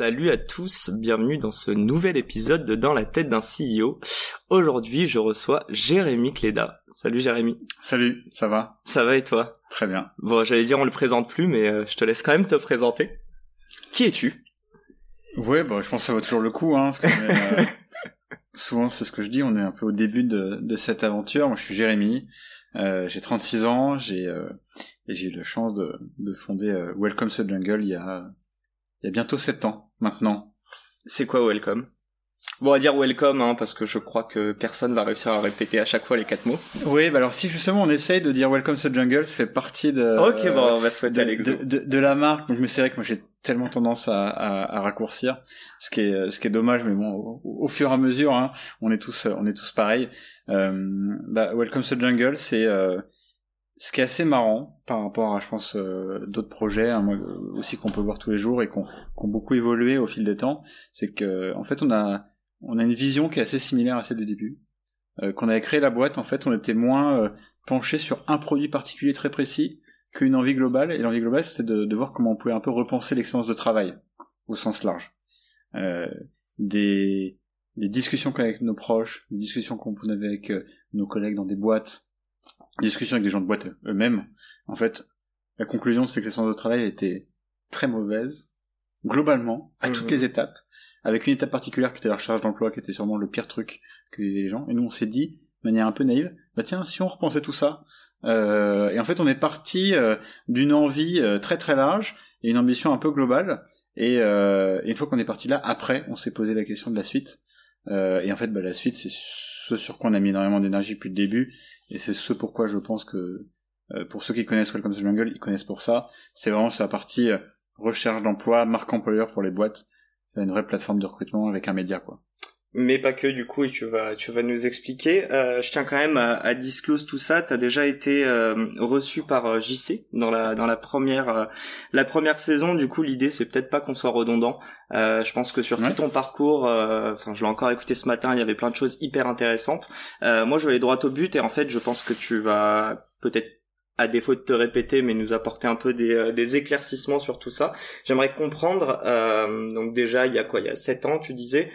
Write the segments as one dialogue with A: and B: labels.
A: Salut à tous, bienvenue dans ce nouvel épisode de Dans la tête d'un CEO. Aujourd'hui, je reçois Jérémy Cléda. Salut Jérémy.
B: Salut, ça va?
A: Ça va et toi?
B: Très bien.
A: Bon, j'allais dire on le présente plus, mais euh, je te laisse quand même te présenter. Qui es-tu?
B: Ouais, bah, je pense que ça vaut toujours le coup. Hein, parce euh, souvent, c'est ce que je dis, on est un peu au début de, de cette aventure. Moi, je suis Jérémy, euh, j'ai 36 ans, j'ai euh, et j'ai eu la chance de, de fonder Welcome to the Jungle il y a il y a bientôt 7 ans maintenant.
A: C'est quoi Welcome? Bon, on va dire Welcome, hein, parce que je crois que personne va réussir à répéter à chaque fois les quatre mots.
B: Oui, bah alors si justement on essaye de dire Welcome to the Jungle, ça fait partie de
A: ok, bon, on va se
B: de,
A: à
B: de, de, de la marque. Donc, mais c'est vrai que moi j'ai tellement tendance à, à, à, raccourcir, ce qui est ce qui est dommage, mais bon, au, au fur et à mesure, hein, on est tous on est tous pareils. Euh, bah, Welcome to the Jungle, c'est euh, ce qui est assez marrant par rapport à, je pense, euh, d'autres projets hein, moi, aussi qu'on peut voir tous les jours et qu'on ont beaucoup évolué au fil des temps, c'est que en fait on a on a une vision qui est assez similaire à celle du début. Euh, qu'on avait créé la boîte, en fait, on était moins euh, penché sur un produit particulier très précis qu'une envie globale. Et l'envie globale, c'était de, voir comment on pouvait un peu repenser l'expérience de travail au sens large. Euh, des, des discussions avec nos proches, des discussions qu'on avait avec euh, nos collègues dans des boîtes, des discussions avec des gens de boîte eux-mêmes. En fait, la conclusion, c'est que l'expérience de travail était très mauvaise, globalement, à mmh. toutes les étapes, avec une étape particulière qui était la recherche d'emploi, qui était sûrement le pire truc que les gens. Et nous, on s'est dit, de manière un peu naïve, bah tiens, si on repensait tout ça, euh, et en fait, on est parti euh, d'une envie euh, très très large et une ambition un peu globale. Et, et une fois qu'on est parti là, après, on s'est posé la question de la suite. et en fait, bah, la suite, c'est sur quoi on a mis énormément d'énergie depuis le début, et c'est ce pourquoi je pense que pour ceux qui connaissent Welcome to Jungle, ils connaissent pour ça. C'est vraiment sur la partie recherche d'emploi, marque employeur pour les boîtes. C'est une vraie plateforme de recrutement avec un média, quoi
A: mais pas que du coup et tu vas tu vas nous expliquer. Euh, je tiens quand même à, à disclose tout ça. Tu as déjà été euh, reçu par euh, JC dans la dans la première euh, la première saison. Du coup l'idée c'est peut-être pas qu'on soit redondant. Euh, je pense que sur tout ton parcours enfin je l'ai encore écouté ce matin il y avait plein de choses hyper intéressantes. Moi je vais aller droit au but et en fait je pense que tu vas peut-être à défaut de te répéter, mais nous apporter un peu des, euh, éclaircissements sur tout ça. J'aimerais comprendre, euh, donc déjà, il y a quoi? Il y a sept ans, tu disais,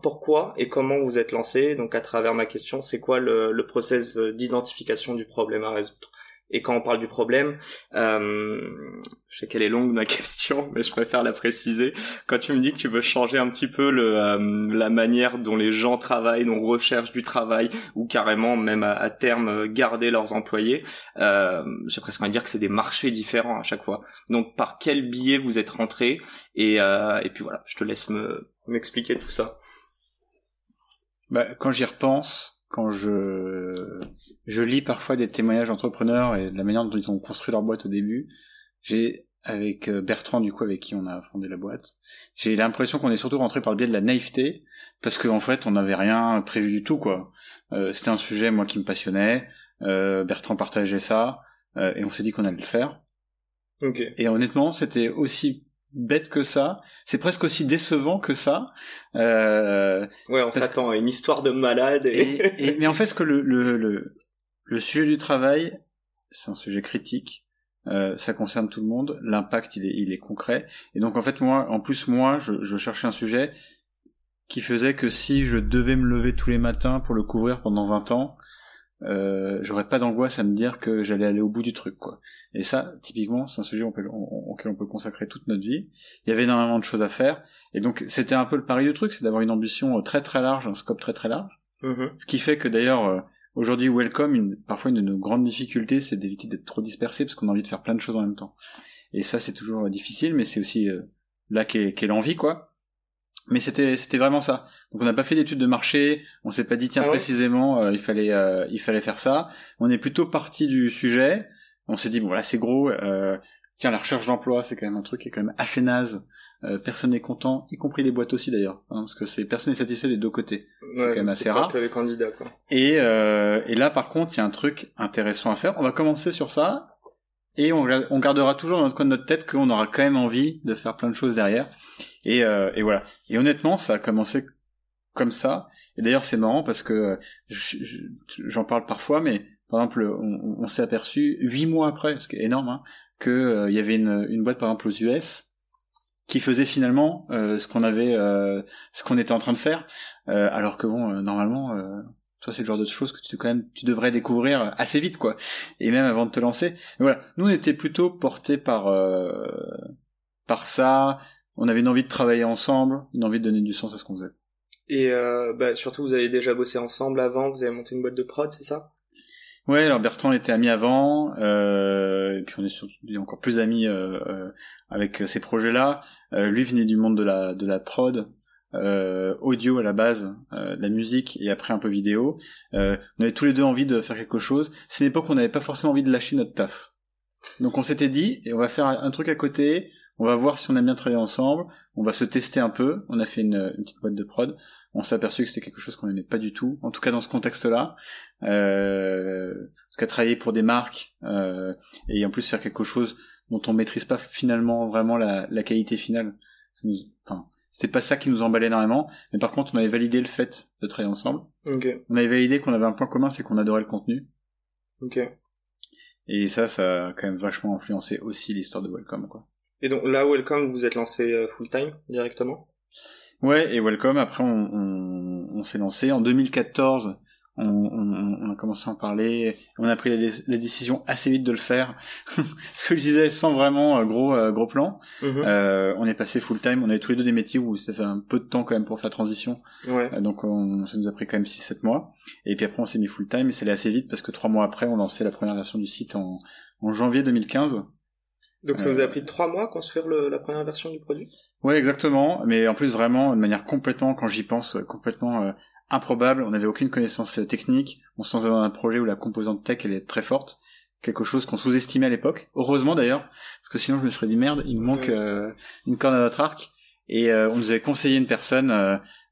A: pourquoi et comment vous êtes lancé? Donc à travers ma question, c'est quoi le, le process d'identification du problème à résoudre? Et quand on parle du problème, euh, je sais qu'elle est longue ma question, mais je préfère la préciser. Quand tu me dis que tu veux changer un petit peu le, euh, la manière dont les gens travaillent, dont recherchent du travail, ou carrément même à, terme garder leurs employés, euh, j'ai presque envie de dire que c'est des marchés différents à chaque fois. Donc par quel biais vous êtes rentré et, euh, et puis voilà, je te laisse me m'expliquer tout ça.
B: Bah, quand j'y repense, quand je je lis parfois des témoignages d'entrepreneurs et de la manière dont ils ont construit leur boîte au début, j'ai avec euh, Bertrand du coup avec qui on a fondé la boîte, j'ai l'impression qu'on est surtout rentré par le biais de la naïveté parce qu'en en fait on n'avait rien prévu du tout quoi. Euh, C'était un sujet moi qui me passionnait, euh, Bertrand partageait ça euh, et on s'est dit qu'on allait le faire.
A: Okay.
B: Et honnêtement c'était aussi bête que ça. C'est presque aussi décevant que ça.
A: Euh, ouais, on s'attend à une histoire de malade.
B: Et... et, mais en fait, ce que le, le, le, le sujet du travail, c'est un sujet critique. Euh, ça concerne tout le monde. L'impact, il est, il est concret. Et donc, en fait, moi, en plus, moi, je, je cherchais un sujet qui faisait que si je devais me lever tous les matins pour le couvrir pendant 20 ans, euh, j'aurais pas d'angoisse à me dire que j'allais aller au bout du truc quoi. Et ça, typiquement, c'est un sujet auquel on, on, peut consacrer toute notre vie. Il y avait énormément de choses à faire, et donc c'était un peu le pari du truc, c'est d'avoir une ambition euh, très très large, un scope très très large.
A: Mm-hmm.
B: Ce qui fait que d'ailleurs euh, aujourd'hui Welcome, une, parfois une de nos grandes difficultés, c'est d'éviter d'être trop dispersé parce qu'on a envie de faire plein de choses en même temps. Et ça, c'est toujours difficile, mais c'est aussi là qu'est qu l'envie quoi mais c'était c'était vraiment ça. Donc on n'a pas fait d'études de marché, on s'est pas dit tiens ah précisément euh, il fallait euh, il fallait faire ça. On est plutôt parti du sujet On s'est dit bon là c'est gros. Euh, tiens la recherche d'emploi c'est quand même un truc qui est quand même assez naze. Euh, personne n'est content, y compris les boîtes aussi d'ailleurs, hein, parce que c'est personne n'est satisfait des deux côtés.
A: c'est quand même assez rare. Que les candidats quoi.
B: Et euh, et là par contre il y a un truc intéressant à faire. On va commencer sur ça. Et on, on gardera toujours dans notre coin de notre tête qu'on aura quand même envie de faire plein de choses derrière. Et, euh, et voilà. Et honnêtement, ça a commencé comme ça. Et d'ailleurs, c'est marrant parce que j'en parle parfois, mais par exemple, on, s'est aperçu huit mois après, ce qui est énorme, hein, que euh, y avait une, boîte par exemple aux US qui faisait finalement euh, ce qu'on avait, euh, ce qu'on était en train de faire, euh, alors que bon, normalement, toi c'est le genre de choses que tu devrais découvrir assez vite, quoi, et même avant de te lancer. Mais voilà, nous on était plutôt portés par par ça. On avait une envie de travailler ensemble, une envie de donner du sens à ce qu'on faisait.
A: Et euh, bah, surtout, vous avez déjà bossé ensemble avant, vous avez monté une boîte de prod, c'est ça?
B: Ouais, alors Bertrand était ami avant, euh, et puis on est, encore plus amis euh, euh, avec ces projets-là. Euh, lui venait du monde de la de la prod, audio à la base, la musique et après un peu vidéo. on avait tous les deux envie de faire quelque chose. C'est une époque où on n'avait pas forcément envie de lâcher notre taf. Donc on s'était dit, et on va faire un truc à côté, on va voir si on a bien travaillé ensemble, on va se tester un peu, on a fait une, petite boîte de prod, on s'est aperçu que c'était quelque chose qu'on n'aimait pas du tout, en tout cas dans ce contexte-là, euh, parce qu'à travailler pour des marques, euh, et en plus faire quelque chose dont on maîtrise pas finalement vraiment la, qualité finale, enfin, c'était pas ça qui nous emballait énormément, mais par contre on avait validé le fait de travailler ensemble, on avait validé qu'on avait un point commun, c'est qu'on adorait le contenu, et ça, ça a quand même vachement influencé aussi l'histoire de Welcome, quoi.
A: Et donc là, Welcome, vous êtes lancé euh, full time directement?
B: Ouais, et Welcome, après on, on, on s'est lancé en 2014. On, on, a commencé à en parler, on a pris la, décision assez vite de le faire. Ce que je disais, sans vraiment euh, gros euh, gros plan. Mhm. euh, on est passé full time. On avait tous les deux des métiers où ça fait un peu de temps quand même pour faire la transition. Ouais. donc on, ça nous a pris quand même 6-7 mois. Et puis après on s'est mis full time et c'est allé assez vite parce que trois mois après on lançait la première version du site en, en janvier 2015.
A: Donc ça vous a pris trois mois construire le, la première version du produit?
B: Ouais, exactement. Mais en plus vraiment de manière complètement, quand j'y pense, complètement euh, improbable. On n'avait aucune connaissance euh, technique. On se lançait dans un projet où la composante tech elle est très forte. Quelque chose qu'on sous-estimait à l'époque. Heureusement d'ailleurs, parce que sinon je me serais dit merde, il nous manque euh, une corde à notre arc. Et on nous avait conseillé une personne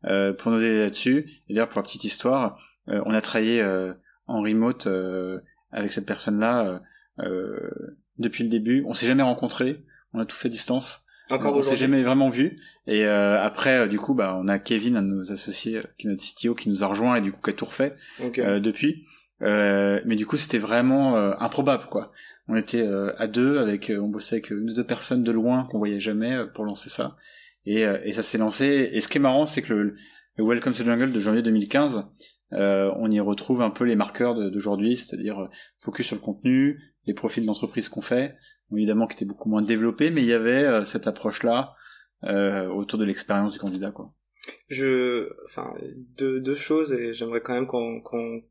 B: pour nous aider là-dessus. Et d'ailleurs pour la petite histoire, on a travaillé en remote avec cette personne-là depuis le début. On s'est jamais rencontrés, on a tout fait distance. Encore on s'est jamais vraiment vu. Et euh, après, euh, du coup, bah, on a Kevin, un de nos associés, euh, qui est notre CTO, qui nous a rejoint et du coup qui a tout refait depuis. mais du coup, c'était vraiment improbable, quoi. On était à deux, avec, on bossait avec une deux personnes de loin qu'on voyait jamais pour lancer ça. Et, et ça s'est lancé. Et ce qui est marrant, c'est que le, Welcome to Jungle de janvier 2015, on y retrouve un peu les marqueurs d'aujourd'hui, c'est-à-dire focus sur le contenu, les profils d'entreprise qu'on fait, évidemment qui étaient beaucoup moins développés, mais il y avait euh, cette approche-là euh, autour de l'expérience du candidat, quoi.
A: Je, enfin, deux, deux choses et j'aimerais quand même qu'on, qu'on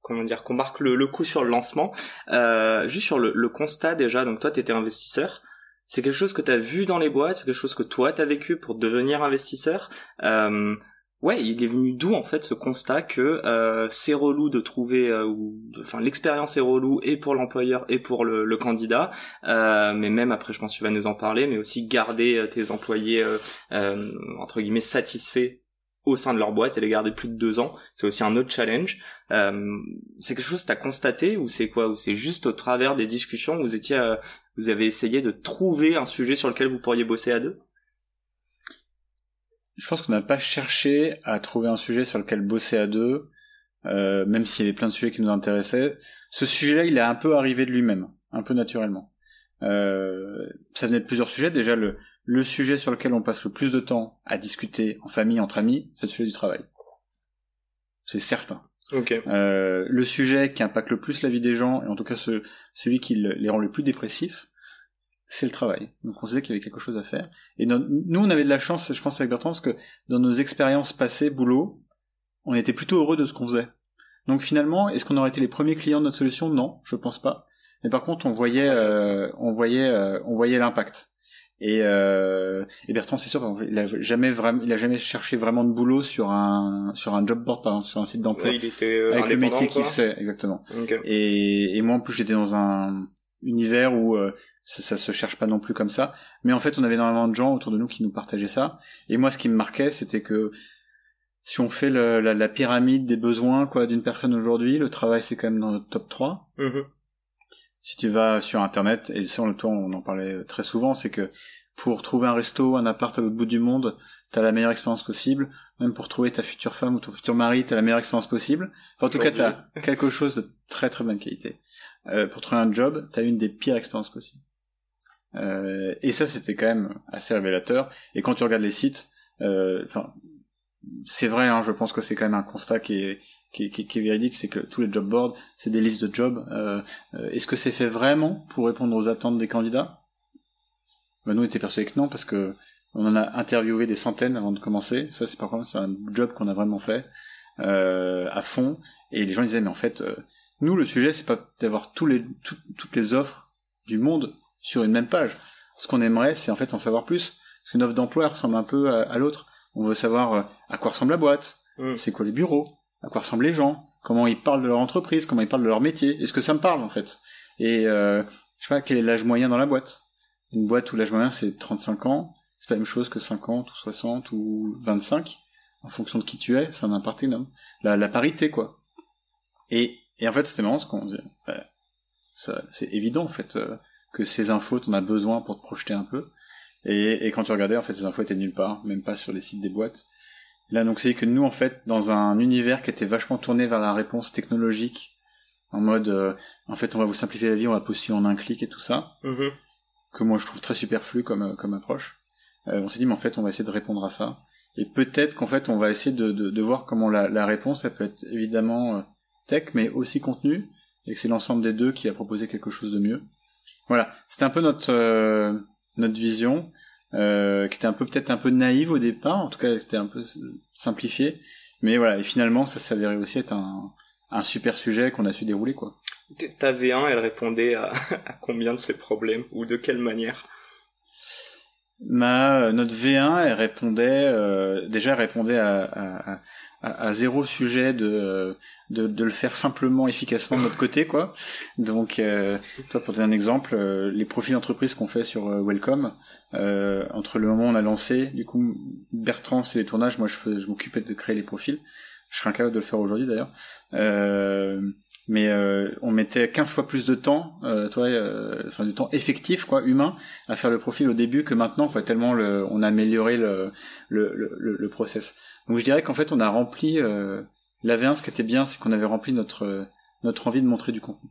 A: comment dire, qu'on marque le, le, coup sur le lancement. Euh, juste sur le, le, constat déjà, donc toi tu étais investisseur. C'est quelque chose que tu as vu dans les boîtes, c'est quelque chose que toi tu as vécu pour devenir investisseur. Euh, ouais, il est venu d'où en fait ce constat que euh, c'est relou de trouver, euh, enfin l'expérience est relou et pour l'employeur et pour le, le candidat, euh, mais même après je pense que tu vas nous en parler, mais aussi garder euh, tes employés euh, entre guillemets satisfaits au sein de leur boîte et les garder plus de deux ans, c'est aussi un autre challenge. c'est quelque chose que tu as constaté ou c'est quoi? Ou c'est juste au travers des discussions vous étiez, vous avez essayé de trouver un sujet sur lequel vous pourriez bosser à deux?
B: Je pense qu'on n'a pas cherché à trouver un sujet sur lequel bosser à deux, euh, même s'il y avait plein de sujets qui nous intéressaient. Ce sujet-là, il est un peu arrivé de lui-même, un peu naturellement. Euh, ça venait de plusieurs sujets. Déjà, le, le sujet sur lequel on passe le plus de temps à discuter en famille, entre amis, c'est le sujet du travail. C'est certain.
A: Okay.
B: Euh, le sujet qui impacte le plus la vie des gens, et en tout cas ce, celui qui les rend le plus dépressifs, c'est le travail. Donc on se disait qu'il y avait quelque chose à faire. Et nous, on avait de la chance, je pense avec Bertrand, parce que dans nos expériences passées, boulot, on était plutôt heureux de ce qu'on faisait. Donc finalement, est-ce qu'on aurait été les premiers clients de notre solution? Non, je pense pas. Mais par contre, on voyait, euh, on voyait, euh, on voyait l'impact. Et, euh, et Bertrand, c'est sûr, il a jamais vraiment, il a jamais cherché vraiment de boulot sur un sur un job board, par exemple, sur un site d'emploi.
A: il était
B: avec le métier qu'il faisait, exactement. Et, et moi, en plus, j'étais dans un univers où euh, ça, ça, se cherche pas non plus comme ça. Mais en fait, on avait énormément de gens autour de nous qui nous partageaient ça. Et moi, ce qui me marquait, c'était que si on fait le, la, la, pyramide des besoins quoi d'une personne aujourd'hui, le travail c'est quand même dans notre top 3. Mm-hmm. Si tu vas sur internet, et ça on, on en parlait très souvent, c'est que pour trouver un resto, un appart à l'autre bout du monde, t'as la meilleure expérience possible. Même pour trouver ta future femme ou ton futur mari, t'as la meilleure expérience possible. en tout cas, t'as quelque chose de très très bonne qualité. Euh, pour trouver un job, t'as une des pires expériences possibles. Euh, et ça, c'était quand même assez révélateur. Et quand tu regardes les sites, euh, enfin, c'est vrai, hein, je pense que c'est quand même un constat qui est, qui, qui, qui est véridique, c'est que tous les job boards, c'est des listes de jobs. Euh, euh, Est-ce que c'est fait vraiment pour répondre aux attentes des candidats? Ben, Nous, on était persuadés que non, parce que on en a interviewé des centaines avant de commencer. Ça, c'est par contre, c'est un job qu'on a vraiment fait euh, à fond. Et les gens disaient, mais en fait, nous, le sujet, c'est pas d'avoir tous les, toutes les offres du monde sur une même page. Ce qu'on aimerait, c'est en fait en savoir plus. Parce qu'une offre d'emploi ressemble un peu à l'autre. On veut savoir euh, à quoi ressemble la boîte, mm. c'est quoi les bureaux, à quoi ressemblent les gens, comment ils parlent de leur entreprise, comment ils parlent de leur métier, est-ce que ça me parle en fait? Et euh, je sais pas, quel est l'âge moyen dans la boîte? Une boîte où l'âge moyen c'est 35 ans, c'est pas la même chose que 50 ou 60 ou 25, en fonction de qui tu es, c'est un énorme. La, la parité quoi. Et, et en fait c'était marrant ce qu'on disait. c'est évident en fait euh, que ces infos t'en as besoin pour te projeter un peu. Et, et, quand tu regardais, en fait, ces infos étaient nulle part, même pas sur les sites des boîtes. là, donc, c'est que nous, en fait, dans un univers qui était vachement tourné vers la réponse technologique, en mode, euh, en fait, on va vous simplifier la vie, on va postuler en un clic et tout ça, mm-hmm. que moi, je trouve très superflu comme, euh, comme approche. Euh, on s'est dit, mais en fait, on va essayer de répondre à ça. Et peut-être qu'en fait, on va essayer de, de, de voir comment la, la, réponse, ça peut être évidemment tech, mais aussi contenu, et que c'est l'ensemble des deux qui a proposé quelque chose de mieux. Voilà, c'était un peu notre notre vision, euh, qui était un peu peut-être un peu naïve au départ, en tout cas c'était un peu simplifié, mais voilà, et finalement ça s'avérait aussi être un, un super sujet qu'on a su dérouler quoi.
A: Ta V1, elle répondait à, à combien de ces problèmes ou de quelle manière?
B: Ma notre V1, elle répondait euh, déjà elle répondait à, zéro sujet de, de, de le faire simplement, efficacement de notre côté, quoi. Donc, euh, toi, pour donner un exemple, euh, les profils d'entreprise qu'on fait sur euh, Welcome, euh, entre le moment où on a lancé, du coup, Bertrand, c'est les tournages, moi, je, je m'occupais de créer les profils. Je serais incapable de le faire aujourd'hui, d'ailleurs. Euh, mais euh, on mettait 15 fois plus de temps, euh, toi, euh, enfin du temps effectif, quoi, humain, à faire le profil au début que maintenant, quoi, tellement le, on a amélioré le, le, le, le process. Donc je dirais qu'en fait, on a rempli euh, la V1. Ce qui était bien, c'est qu'on avait rempli notre notre envie de montrer du contenu.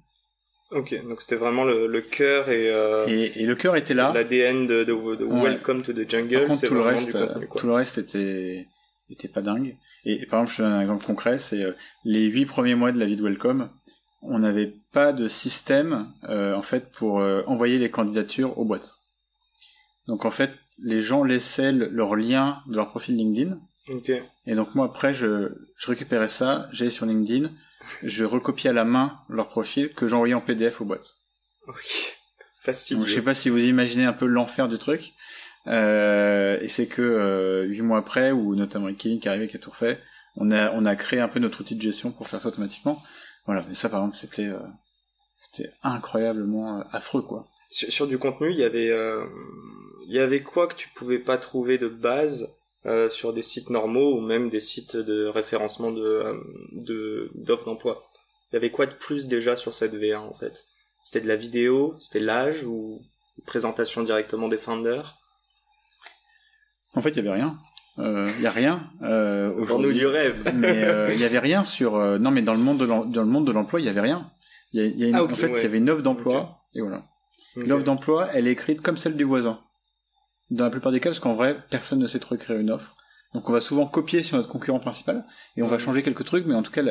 A: Ok, donc c'était vraiment le, le cœur et, euh,
B: et, et le cœur était là.
A: L'ADN de, de, de Welcome to the Jungle.
B: c'est tout le reste, contenu, tout le reste était était pas dingue. Et, par exemple, je te donne un exemple concret, c'est euh, les huit premiers mois de la vie de Welcome, on n'avait pas de système euh, en fait pour euh, envoyer les candidatures aux boîtes. Donc en fait, les gens laissaient leur lien de leur profil LinkedIn. Et donc moi après, je, je récupérais ça, j'allais sur LinkedIn, je recopiais à la main leur profil que j'envoyais en PDF aux boîtes.
A: Ok. Fastidieux.
B: je sais pas si vous imaginez un peu l'enfer du truc. Euh, et c'est que euh, huit mois après, ou notamment avec Kevin qui arrivait qui a tout refait, on a on a créé un peu notre outil de gestion pour faire ça automatiquement. Voilà, mais ça par exemple c'était euh, c'était incroyablement euh, affreux quoi.
A: Sur, sur, du contenu, il y avait il y avait quoi que tu pouvais pas trouver de base sur des sites normaux ou même des sites de référencement de de d'offres d'emploi? Il y avait quoi de plus déjà sur cette V1 en fait? C'était de la vidéo, c'était l'âge ou présentation directement des founders
B: en fait, il y avait rien. Il euh, y a rien euh,
A: aujourd'hui. nous du rêve.
B: mais euh, il y avait rien sur. Euh, non, mais dans le monde de dans le monde de l'emploi, il y avait rien. Il y a, y a une... Ah, en fait, il y avait une offre d'emploi et voilà. L'offre d'emploi, elle est écrite comme celle du voisin. Dans la plupart des cas, parce qu'en vrai, personne ne sait trop écrire une offre. Donc on va souvent copier sur notre concurrent principal et on va changer quelques trucs, mais en tout cas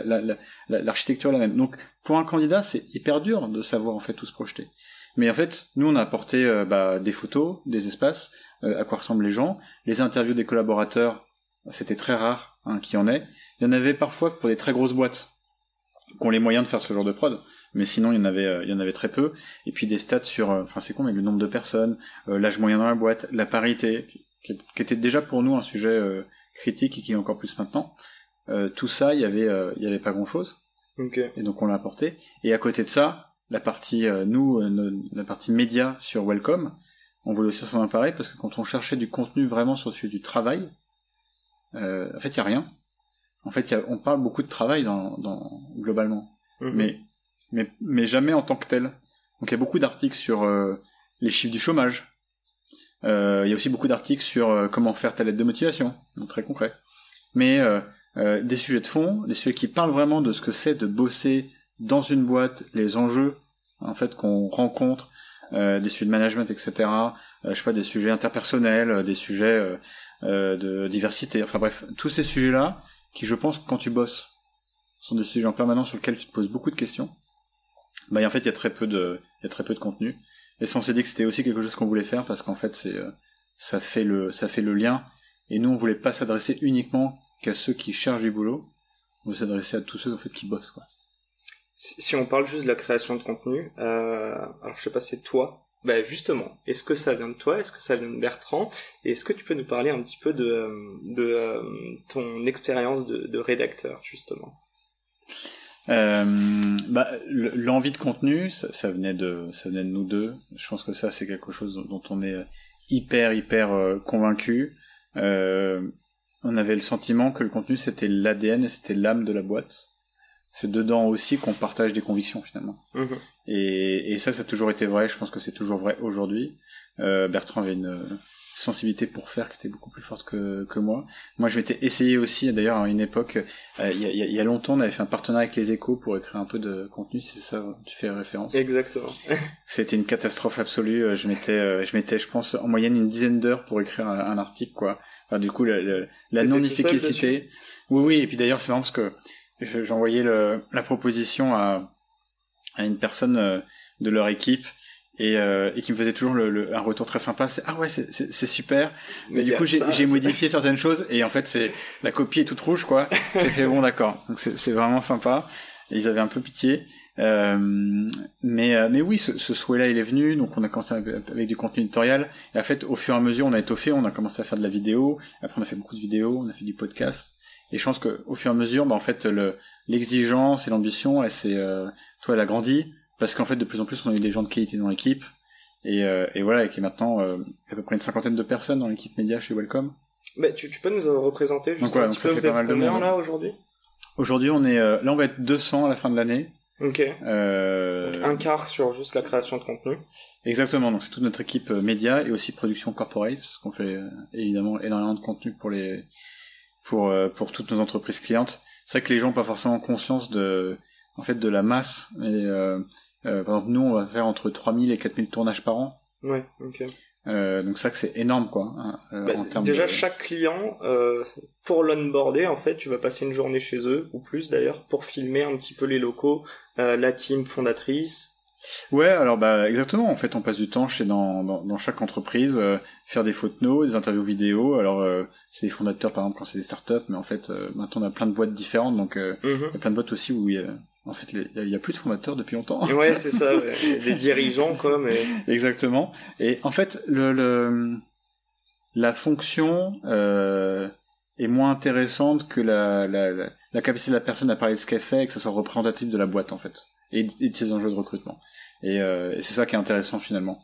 B: l'architecture la, la, est la même. Donc pour un candidat, c'est hyper dur de savoir en fait où se projeter. Mais en fait, nous on a apporté euh, bah, des photos, des espaces, euh, à quoi ressemblent les gens, les interviews des collaborateurs, c'était très rare hein, qu'il y en ait. Il y en avait parfois pour des très grosses boîtes qui ont les moyens de faire ce genre de prod, mais sinon il y en avait, euh, il y en avait très peu. Et puis des stats sur, enfin c'est con, mais le nombre de personnes, l'âge moyen dans la boîte, la parité, qui, était déjà pour nous un sujet critique et qui est encore plus maintenant. tout ça, il y avait, il y avait pas grand chose. Et donc on l'a apporté. Et à côté de ça, la partie nous la partie média sur Welcome on voulait aussi s'en emparer parce que quand on cherchait du contenu vraiment sur le sujet du travail en fait il y a rien. En fait on parle beaucoup de travail dans, dans globalement. Mhm. mais mais mais jamais en tant que tel. Donc il y a beaucoup d'articles sur les chiffres du chômage. Euh, il y a aussi beaucoup d'articles sur euh, comment faire ta lettre de motivation, donc très concret. Mais euh, des sujets de fond, des sujets qui parlent vraiment de ce que c'est de bosser dans une boîte, les enjeux en fait qu'on rencontre, des sujets de management, etc. je sais pas, des sujets interpersonnels, des sujets de diversité, enfin bref, tous ces sujets-là, qui je pense quand tu bosses, sont des sujets en permanence sur lesquels tu te poses beaucoup de questions. Bah en fait il y a très peu de, il y a très peu de contenu. Et on s'est dit que c'était aussi quelque chose qu'on voulait faire parce qu'en fait, c'est, euh, ça fait le, ça fait le lien. Et nous, on voulait pas s'adresser uniquement qu'à ceux qui cherchent du boulot. On veut s'adresser à tous ceux, en fait, qui bossent, quoi.
A: Si, on parle juste de la création de contenu, euh, alors je sais pas, c'est toi. Bah justement, est-ce que ça vient de toi? Est-ce que ça vient de Bertrand? Est-ce que tu peux nous parler un petit peu de, de euh, ton expérience de, rédacteur, justement?
B: Euh, bah, l'envie de contenu, ça, venait de, ça venait de nous deux. Je pense que ça, c'est quelque chose dont on est hyper, hyper euh, convaincu. Euh, on avait le sentiment que le contenu, c'était l'ADN et c'était l'âme de la boîte. C'est dedans aussi qu'on partage des convictions finalement. Mhm. Et, et, ça, ça a toujours été vrai. Je pense que c'est toujours vrai aujourd'hui. Euh, Bertrand avait une, sensibilité pour faire qui était beaucoup plus forte que, que moi. Moi, je m'étais essayé aussi, d'ailleurs, à une époque, euh, il y, a, y, a, longtemps, on avait fait un partenariat avec les échos pour écrire un peu de contenu, c'est ça, tu fais référence.
A: Exactement.
B: C'était une catastrophe absolue. Euh, je m'étais, euh, je m'étais, je pense, en moyenne une dizaine d'heures pour écrire un, article, quoi. Enfin, du coup, la, la, non-efficacité. Oui, oui, et puis d'ailleurs, c'est marrant parce que j'envoyais la proposition à, à une personne de leur équipe et, euh, et qui me faisait toujours le, un retour très sympa. C'est ah ouais c'est super. Mais, du coup j'ai modifié certaines choses et en fait c'est la copie est toute rouge quoi. J'ai fait bon d'accord. Donc c'est vraiment sympa. Et ils avaient un peu pitié. Euh, mais euh, mais oui ce, ce souhait là il est venu. Donc on a commencé avec, du contenu éditorial et en fait au fur et à mesure on a étoffé. On a commencé à faire de la vidéo. Après on a fait beaucoup de vidéos. On a fait du podcast et je pense que au fur et à mesure bah en fait l'exigence et l'ambition elle c'est euh, toi elle a grandi parce qu'en fait de plus en plus on a eu des gens de qualité dans l'équipe et, euh, et voilà et qui est maintenant euh, à peu près une cinquantaine de personnes dans l'équipe média chez Welcome.
A: Bah, tu, tu peux nous représenter juste donc, un petit peu, vous êtes combien là aujourd'hui?
B: Aujourd'hui on est là on va être 200 à la fin de l'année.
A: Ok. Euh... un quart sur juste la création de contenu.
B: Exactement, donc c'est toute notre équipe média et aussi production corporate, parce qu'on fait évidemment énormément de contenu pour les pour pour toutes nos entreprises clientes. C'est vrai que les gens n'ont pas forcément conscience de en fait de la masse et euh, par exemple, nous, on va faire entre 3000 et 4000 tournages par an.
A: Ouais, ok.
B: Euh, donc ça que c'est énorme quoi. Hein,
A: euh, bah, en déjà chaque client euh, pour l'onboarder en fait tu vas passer une journée chez eux ou plus d'ailleurs pour filmer un petit peu les locaux, euh, la team fondatrice.
B: Ouais alors bah exactement en fait on passe du temps chez dans, dans, dans chaque entreprise faire des photos, des interviews vidéo alors c'est les fondateurs par exemple quand c'est des startups mais en fait maintenant on a plein de boîtes différentes donc mhm. il y a plein de boîtes aussi où il y a en fait, il y, a plus de fondateurs depuis longtemps.
A: Ouais, c'est ça, des dirigeants quoi, mais.
B: Exactement. Et en fait, le, le la fonction euh, est moins intéressante que la, la, la, capacité de la personne à parler de ce qu'elle fait et que ça soit représentatif de la boîte en fait et, de ses enjeux de recrutement. Et, euh, et c'est ça qui est intéressant finalement.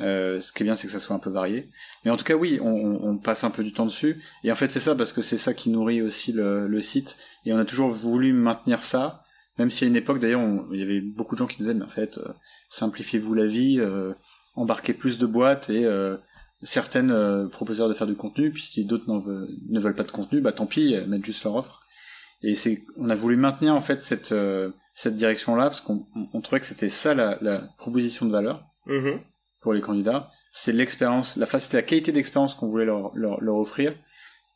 B: Euh, ce qui est bien, c'est que ça soit un peu varié. Mais en tout cas, oui, on, on, passe un peu du temps dessus. Et en fait, c'est ça parce que c'est ça qui nourrit aussi le, le, site. Et on a toujours voulu maintenir ça même si à une époque, d'ailleurs, il y avait beaucoup de gens qui nous disaient, mais en fait, euh, simplifiez-vous la vie, euh, embarquez plus de boîtes et euh, certaines euh, proposeurs de faire du contenu, puis si d'autres ne veulent pas de contenu, bah tant pis, mettre juste leur offre. Et c'est, on a voulu maintenir en fait cette cette direction-là parce qu'on on trouvait que c'était ça la, la, proposition de valeur mm-hmm. pour les candidats. C'est l'expérience, la facilité, la qualité d'expérience qu'on voulait leur, leur, leur offrir.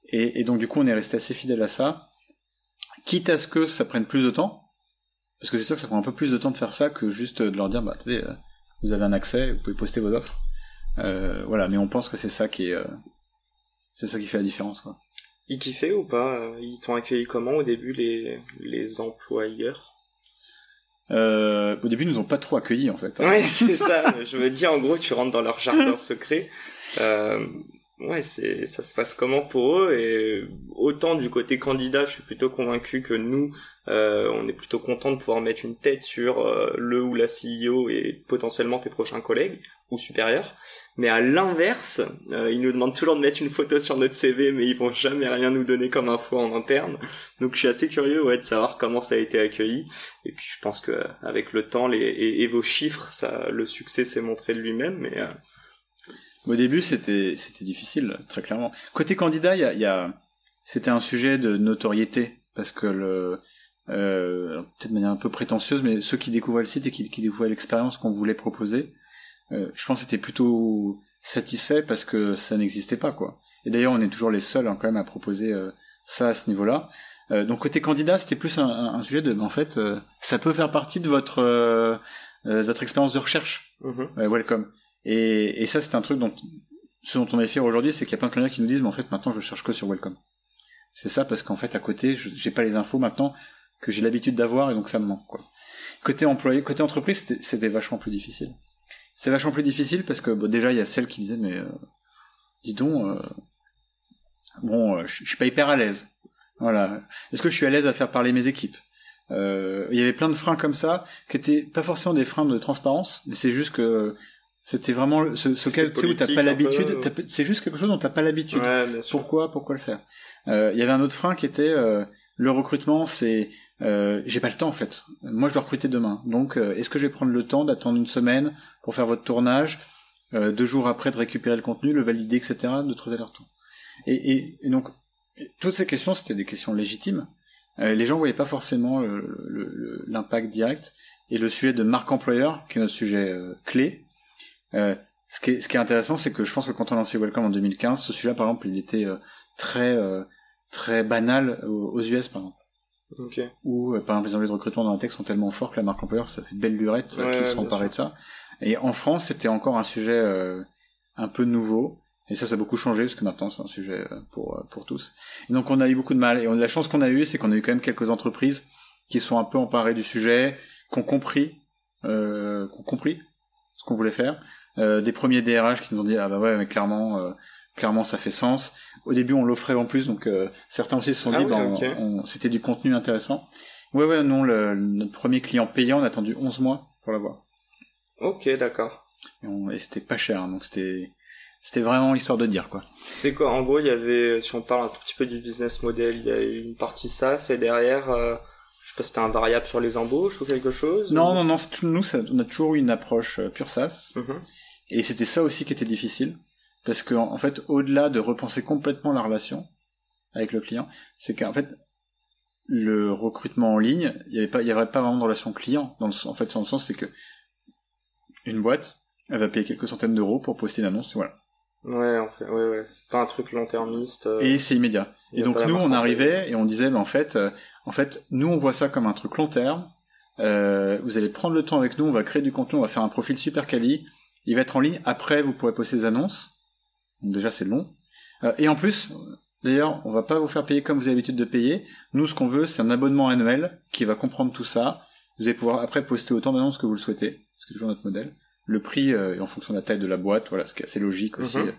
B: Et, et donc du coup, on est resté assez fidèle à ça, quitte à ce que ça prenne plus de temps parce que c'est sûr que ça prend un peu plus de temps de faire ça que juste de leur dire, bah, attendez, euh, vous avez un accès, vous pouvez poster vos offres. Euh, voilà, mais on pense que c'est ça qui est, euh, c'est ça qui fait la différence, quoi.
A: Ils kiffaient ou pas? Ils t'ont accueilli comment au début les les employeurs?
B: Euh, au début, ils nous ont pas trop accueillis en fait.
A: Hein. Ouais, c'est ça. Je veux dire, en gros, tu rentres dans leur jardin secret. Euh, ouais, c'est ça se passe comment pour eux? Et autant du côté candidat, je suis plutôt convaincu que nous, euh, on est plutôt content de pouvoir mettre une tête sur euh, le ou la CEO et potentiellement tes prochains collègues ou supérieurs. Mais à l'inverse, euh, ils nous demandent toujours de mettre une photo sur notre CV, mais ils vont jamais rien nous donner comme info en interne. Donc je suis assez curieux ouais de savoir comment ça a été accueilli. Et puis je pense que avec le temps et, vos chiffres, ça, le succès s'est montré de lui-même, mais euh,
B: au début, c'était c'était difficile, très clairement. Côté candidat, il y a, a c'était un sujet de notoriété parce que le euh, peut-être de manière un peu prétentieuse, mais ceux qui découvraient le site et qui, qui découvraient l'expérience qu'on voulait proposer, euh, je pense c'était plutôt satisfait parce que ça n'existait pas quoi. Et d'ailleurs, on est toujours les seuls hein, quand même à proposer euh, ça à ce niveau-là. Euh, donc côté candidat, c'était plus un, un, sujet de, en fait, euh, ça peut faire partie de votre euh, votre expérience de recherche. Mm-hmm. welcome. Et, et ça, c'est un truc dont, ce dont on est fier aujourd'hui, c'est qu'il y a plein de candidats qui nous disent, mais en fait, maintenant, je cherche que sur Welcome. C'est ça parce qu'en fait, à côté, j'ai pas les infos maintenant que j'ai l'habitude d'avoir et donc ça me manque, quoi. Côté employé, côté entreprise, c'était vachement plus difficile. C'est vachement plus difficile parce que bon, déjà, il y a celle qui disait, mais euh, dis donc, euh, bon, euh, je suis pas hyper à l'aise. Voilà. Est-ce que je suis à l'aise à faire parler mes équipes? Euh, Il y avait plein de freins comme ça qui étaient pas forcément des freins de transparence, mais c'est juste que c'était vraiment ce, ce tu sais où t'as pas l'habitude. C'est juste quelque chose dont t'as pas l'habitude. pourquoi, pourquoi le faire? Euh, Il y avait un autre frein qui était euh, le recrutement. C'est euh, j'ai pas le temps en fait. Moi, je dois recruter demain. Donc, euh, est-ce que je vais prendre le temps d'attendre une semaine pour faire votre tournage, deux jours après de récupérer le contenu, le valider, etc., de trois allers-retours. Et, et, et, donc, toutes ces questions, c'était des questions légitimes. les gens voyaient pas forcément l'impact direct. Et le sujet de marque employeur, qui est notre sujet clé, euh, ce, qui est, ce qui est intéressant, c'est que je pense que quand on a lancé Welcome en 2015, ce sujet-là, par exemple, il était euh, très euh, très banal aux, US, par exemple. Okay. Ou par exemple les enjeux de recrutement dans la tech sont tellement forts que la marque employeur ça fait belle lurette qui se sont emparés de ça. Et en France c'était encore un sujet un peu nouveau. Et ça ça a beaucoup changé parce que maintenant c'est un sujet pour pour tous. Et donc on a eu beaucoup de mal. Et on, la chance qu'on a eu c'est qu'on a eu quand même quelques entreprises qui sont un peu emparées du sujet qui ont compris euh, qui ont compris ce qu'on voulait faire. Euh, des premiers DRH qui nous ont dit ah bah ouais mais clairement euh, clairement ça fait sens. Au début on l'offrait en plus donc euh, certains aussi se sont ah dit bah, c'était du contenu intéressant. Ouais ouais non le, notre premier client payant on a attendu 11 mois pour l'avoir.
A: Ok d'accord.
B: Et, c'était pas cher hein, donc c'était c'était vraiment histoire de dire quoi.
A: C'est quoi? En gros il y avait si on parle un tout petit peu du business model il y a une partie SaaS et derrière sais pas si c'était un variable sur les embauches ou quelque chose
B: Non, non, non, nous, ça, on a toujours eu une approche euh, pure SaaS. Mhm. Et c'était ça aussi qui était difficile. Parce que, en fait, au-delà de repenser complètement la relation avec le client, c'est qu'en fait, le recrutement en ligne, il n'y avait pas, il y avait pas vraiment de relation client. Dans en fait, dans le sens, c'est que une boîte, elle va payer quelques centaines d'euros pour poster une annonce, voilà.
A: Ouais, en fait, ouais, ouais. C'est pas un truc long-termiste. Euh,
B: et c'est immédiat. Et donc nous, on arrivait et on disait, mais en fait, euh, en fait, nous, on voit ça comme un truc long terme. Euh, vous allez prendre le temps avec nous, on va créer du contenu, on va faire un profil super quali. Il va être en ligne. Après, vous pourrez poster des annonces. Donc déjà, c'est long. Euh, et en plus, d'ailleurs, on va pas vous faire payer comme vous avez l'habitude de payer. Nous, ce qu'on veut, c'est un abonnement annuel qui va comprendre tout ça. Vous allez pouvoir après poster autant d'annonces que vous le souhaitez. C'est toujours notre modèle le prix euh, en fonction de la taille de la boîte, voilà, ce qui est assez logique aussi. Mhm.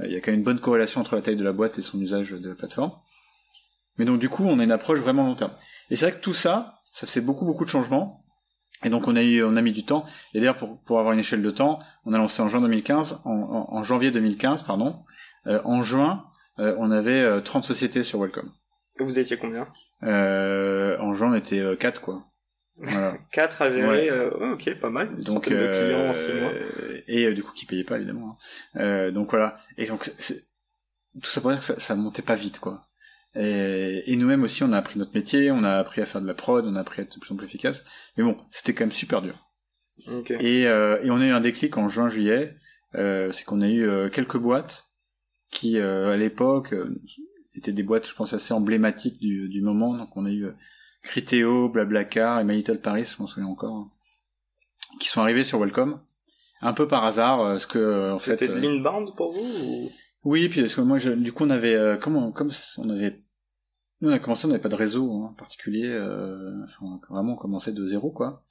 B: Euh, il y a quand même une bonne corrélation entre la taille de la boîte et son usage de la plateforme. Mais donc du coup, on a une approche vraiment long terme. Et c'est vrai que tout ça, ça fait beaucoup beaucoup de changements. Et donc on a eu, on a mis du temps. Et d'ailleurs pour, pour avoir une échelle de temps, on a lancé en juin 2015, en, en, janvier 2015 pardon. Euh, en juin, euh, on avait 30 sociétés sur Welcome.
A: Vous étiez combien?
B: En juin on était 4 quoi.
A: Voilà. 4 à gérer, euh, ok, pas mal. Donc, euh, de clients en 6 mois.
B: Et euh, du coup, qui payaient pas, évidemment. Hein. Euh, donc voilà. Et donc, tout ça pour dire que ça, ça montait pas vite, quoi. Et, et nous-mêmes aussi, on a appris notre métier, on a appris à faire de la prod, on a appris à être de plus en plus efficace. Mais bon, c'était quand même super dur. Okay. Et, et on a eu un déclic en juin-juillet. c'est qu'on a eu quelques boîtes qui, à l'époque, étaient des boîtes, je pense, assez emblématiques du, du moment. Donc on a eu Criteo, Blablacar et My Little Paris, je m'en souviens encore, hein, qui sont arrivés sur Welcome, un peu par hasard, euh, ce que euh,
A: en C'était de euh, l'inbound pour vous ou...
B: Oui, puis parce que moi, je, du coup, on avait, comment, comme on avait Nous, on a commencé, on n'avait pas de réseau hein, particulier. Euh, enfin, vraiment, on commençait de zéro, quoi.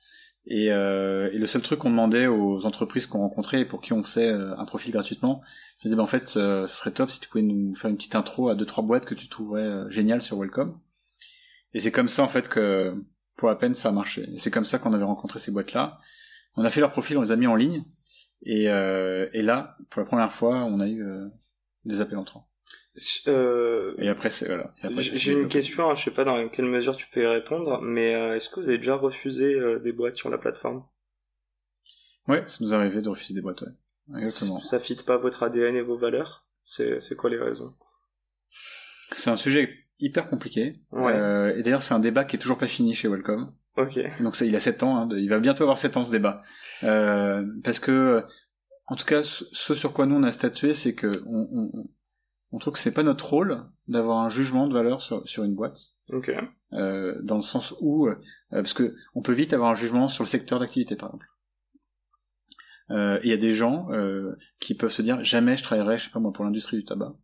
B: Et, euh, et le seul truc qu'on demandait aux entreprises qu'on rencontrait et pour qui on faisait euh, un profil gratuitement, je disais, ben, en fait, euh, ce serait top si tu pouvais nous faire une petite intro à deux trois boîtes que tu trouverais euh, géniales sur Welcome. Et c'est comme ça, en fait, que pour la peine, ça a marché. C'est comme ça qu'on avait rencontré ces boîtes-là. On a fait leur profil, on les a mis en ligne. Et, euh, et là, pour la première fois, on a eu des appels entrants.
A: Euh,
B: et après, c'est voilà.
A: J'ai une question, hein, je sais pas dans quelle mesure tu peux y répondre, mais euh, est-ce que vous avez déjà refusé euh, des boîtes sur la plateforme?
B: Ouais, ça nous est arrivé de refuser des boîtes, ouais. Exactement.
A: Ça fit pas votre ADN et vos valeurs? C'est quoi les raisons?
B: C'est un sujet hyper compliqué. Ouais. et d'ailleurs, c'est un débat qui est toujours pas fini chez Welcome.
A: Ok.
B: Donc ça, il a 7 ans, hein, il va bientôt avoir 7 ans ce débat. parce que, en tout cas, ce sur quoi nous on a statué, c'est que on, on, on trouve que c'est pas notre rôle d'avoir un jugement de valeur sur, sur une boîte.
A: Ok.
B: Euh, dans le sens où, euh, parce que on peut vite avoir un jugement sur le secteur d'activité, par exemple. Euh, il y a des gens euh, qui peuvent se dire jamais je travaillerai, je sais pas moi, pour l'industrie du tabac.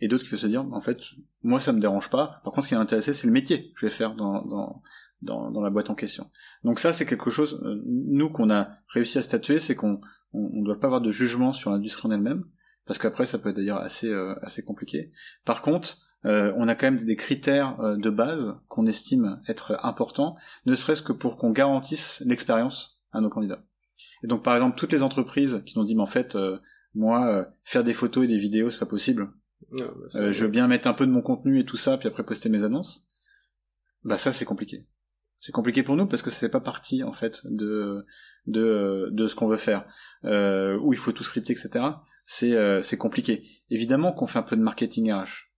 B: Et d'autres qui peuvent se dire, en fait, moi ça me dérange pas. Par contre, ce qui m'intéresse, c'est le métier que je vais faire dans, dans, dans, dans, la boîte en question. Donc ça, c'est quelque chose, euh, nous, qu'on a réussi à statuer, c'est qu'on on, doit pas avoir de jugement sur l'industrie en elle-même, parce qu'après ça peut être d'ailleurs assez euh, assez compliqué. Par contre, euh, on a quand même des critères euh, de base qu'on estime être importants, ne serait-ce que pour qu'on garantisse l'expérience à nos candidats. Et donc par exemple toutes les entreprises qui nous dit mais en fait moi faire des photos et des vidéos c'est pas possible. Bah, je veux bien mettre un peu de mon contenu et tout ça puis après poster mes annonces. Bah ça c'est compliqué. C'est compliqué pour nous parce que ça fait pas partie en fait de de de ce qu'on veut faire euh, où il faut tout scripter etc c'est euh, c'est compliqué. Évidemment qu'on fait un peu de marketing RH.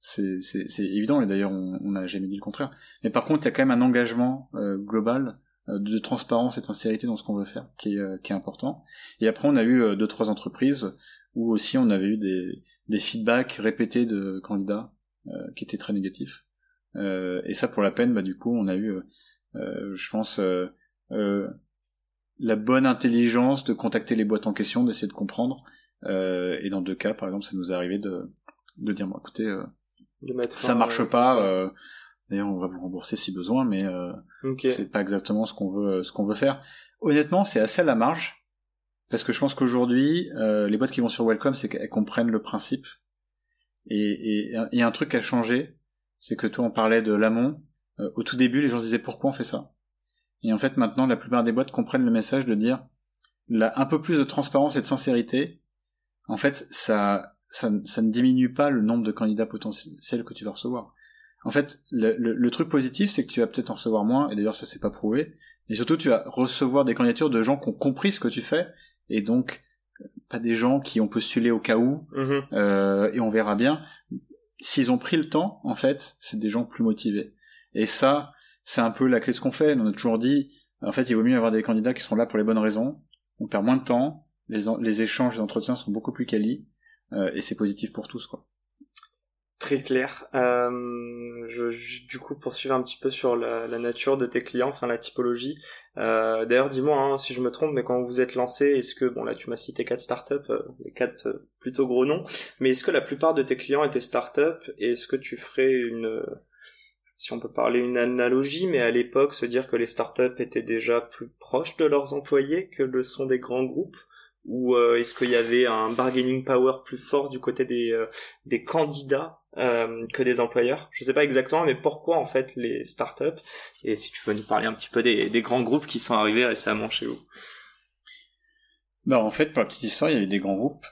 B: C'est c'est c'est évident et d'ailleurs on n'a jamais dit le contraire. Mais par contre, il y a quand même un engagement euh, global euh, de transparence et de sincérité dans ce qu'on veut faire qui est qui est important. Et après on a eu deux trois entreprises où aussi on avait eu des des feedbacks répétés de candidats qui étaient très négatifs. et ça pour la peine, bah du coup on a eu je pense la bonne intelligence de contacter les boîtes en question, d'essayer de comprendre euh, et dans deux cas, par exemple, ça nous est arrivé de, de dire, bon, écoutez, euh, ça marche pas. Euh, D'ailleurs, on va vous rembourser si besoin, mais euh, c'est pas exactement ce qu'on veut, ce qu'on veut faire. Honnêtement, c'est assez à la marge, parce que je pense qu'aujourd'hui, euh, les boîtes qui vont sur Welcome, c'est qu'elles comprennent le principe. Et il y a un truc qui a changé, c'est que toi, on parlait de l'amont. au tout début, les gens se disaient pourquoi on fait ça? Et en fait, maintenant, la plupart des boîtes comprennent le message de dire un peu plus de transparence et de sincérité, en fait, ça, ça, ça, ne diminue pas le nombre de candidats potentiels que tu vas recevoir. En fait, le, le, truc positif, c'est que tu vas peut-être en recevoir moins, et d'ailleurs ça c'est pas prouvé, et surtout tu vas recevoir des candidatures de gens qui ont compris ce que tu fais, et donc pas des gens qui ont postulé au cas où, mm-hmm. euh, et on verra bien. S'ils ont pris le temps, en fait, c'est des gens plus motivés. Et ça, c'est un peu la clé de ce qu'on fait. On a toujours dit, en fait, il vaut mieux avoir des candidats qui sont là pour les bonnes raisons. On perd moins de temps, les, les échanges, les entretiens sont beaucoup plus quali, euh, et c'est positif pour tous, quoi.
A: Très clair. Euh, je, du coup, poursuivre un petit peu sur la, la, nature de tes clients, enfin la typologie. Euh, D'ailleurs, dis-moi hein, si je me trompe, mais quand vous êtes lancé, est-ce que bon là tu m'as cité quatre startups, euh, les quatre euh, plutôt gros noms, mais est-ce que la plupart de tes clients étaient startups et est-ce que tu ferais une si on peut parler une analogie, mais à l'époque se dire que les startups étaient déjà plus proches de leurs employés que le sont des grands groupes? Ou euh, est-ce qu'il y avait un bargaining power plus fort du côté des euh, des candidats euh, que des employeurs Je sais pas exactement, mais pourquoi en fait les startups? Et si tu veux nous parler un petit peu des, des grands groupes qui sont arrivés récemment chez vous
B: bah en fait, pour la petite histoire, il y a eu des grands groupes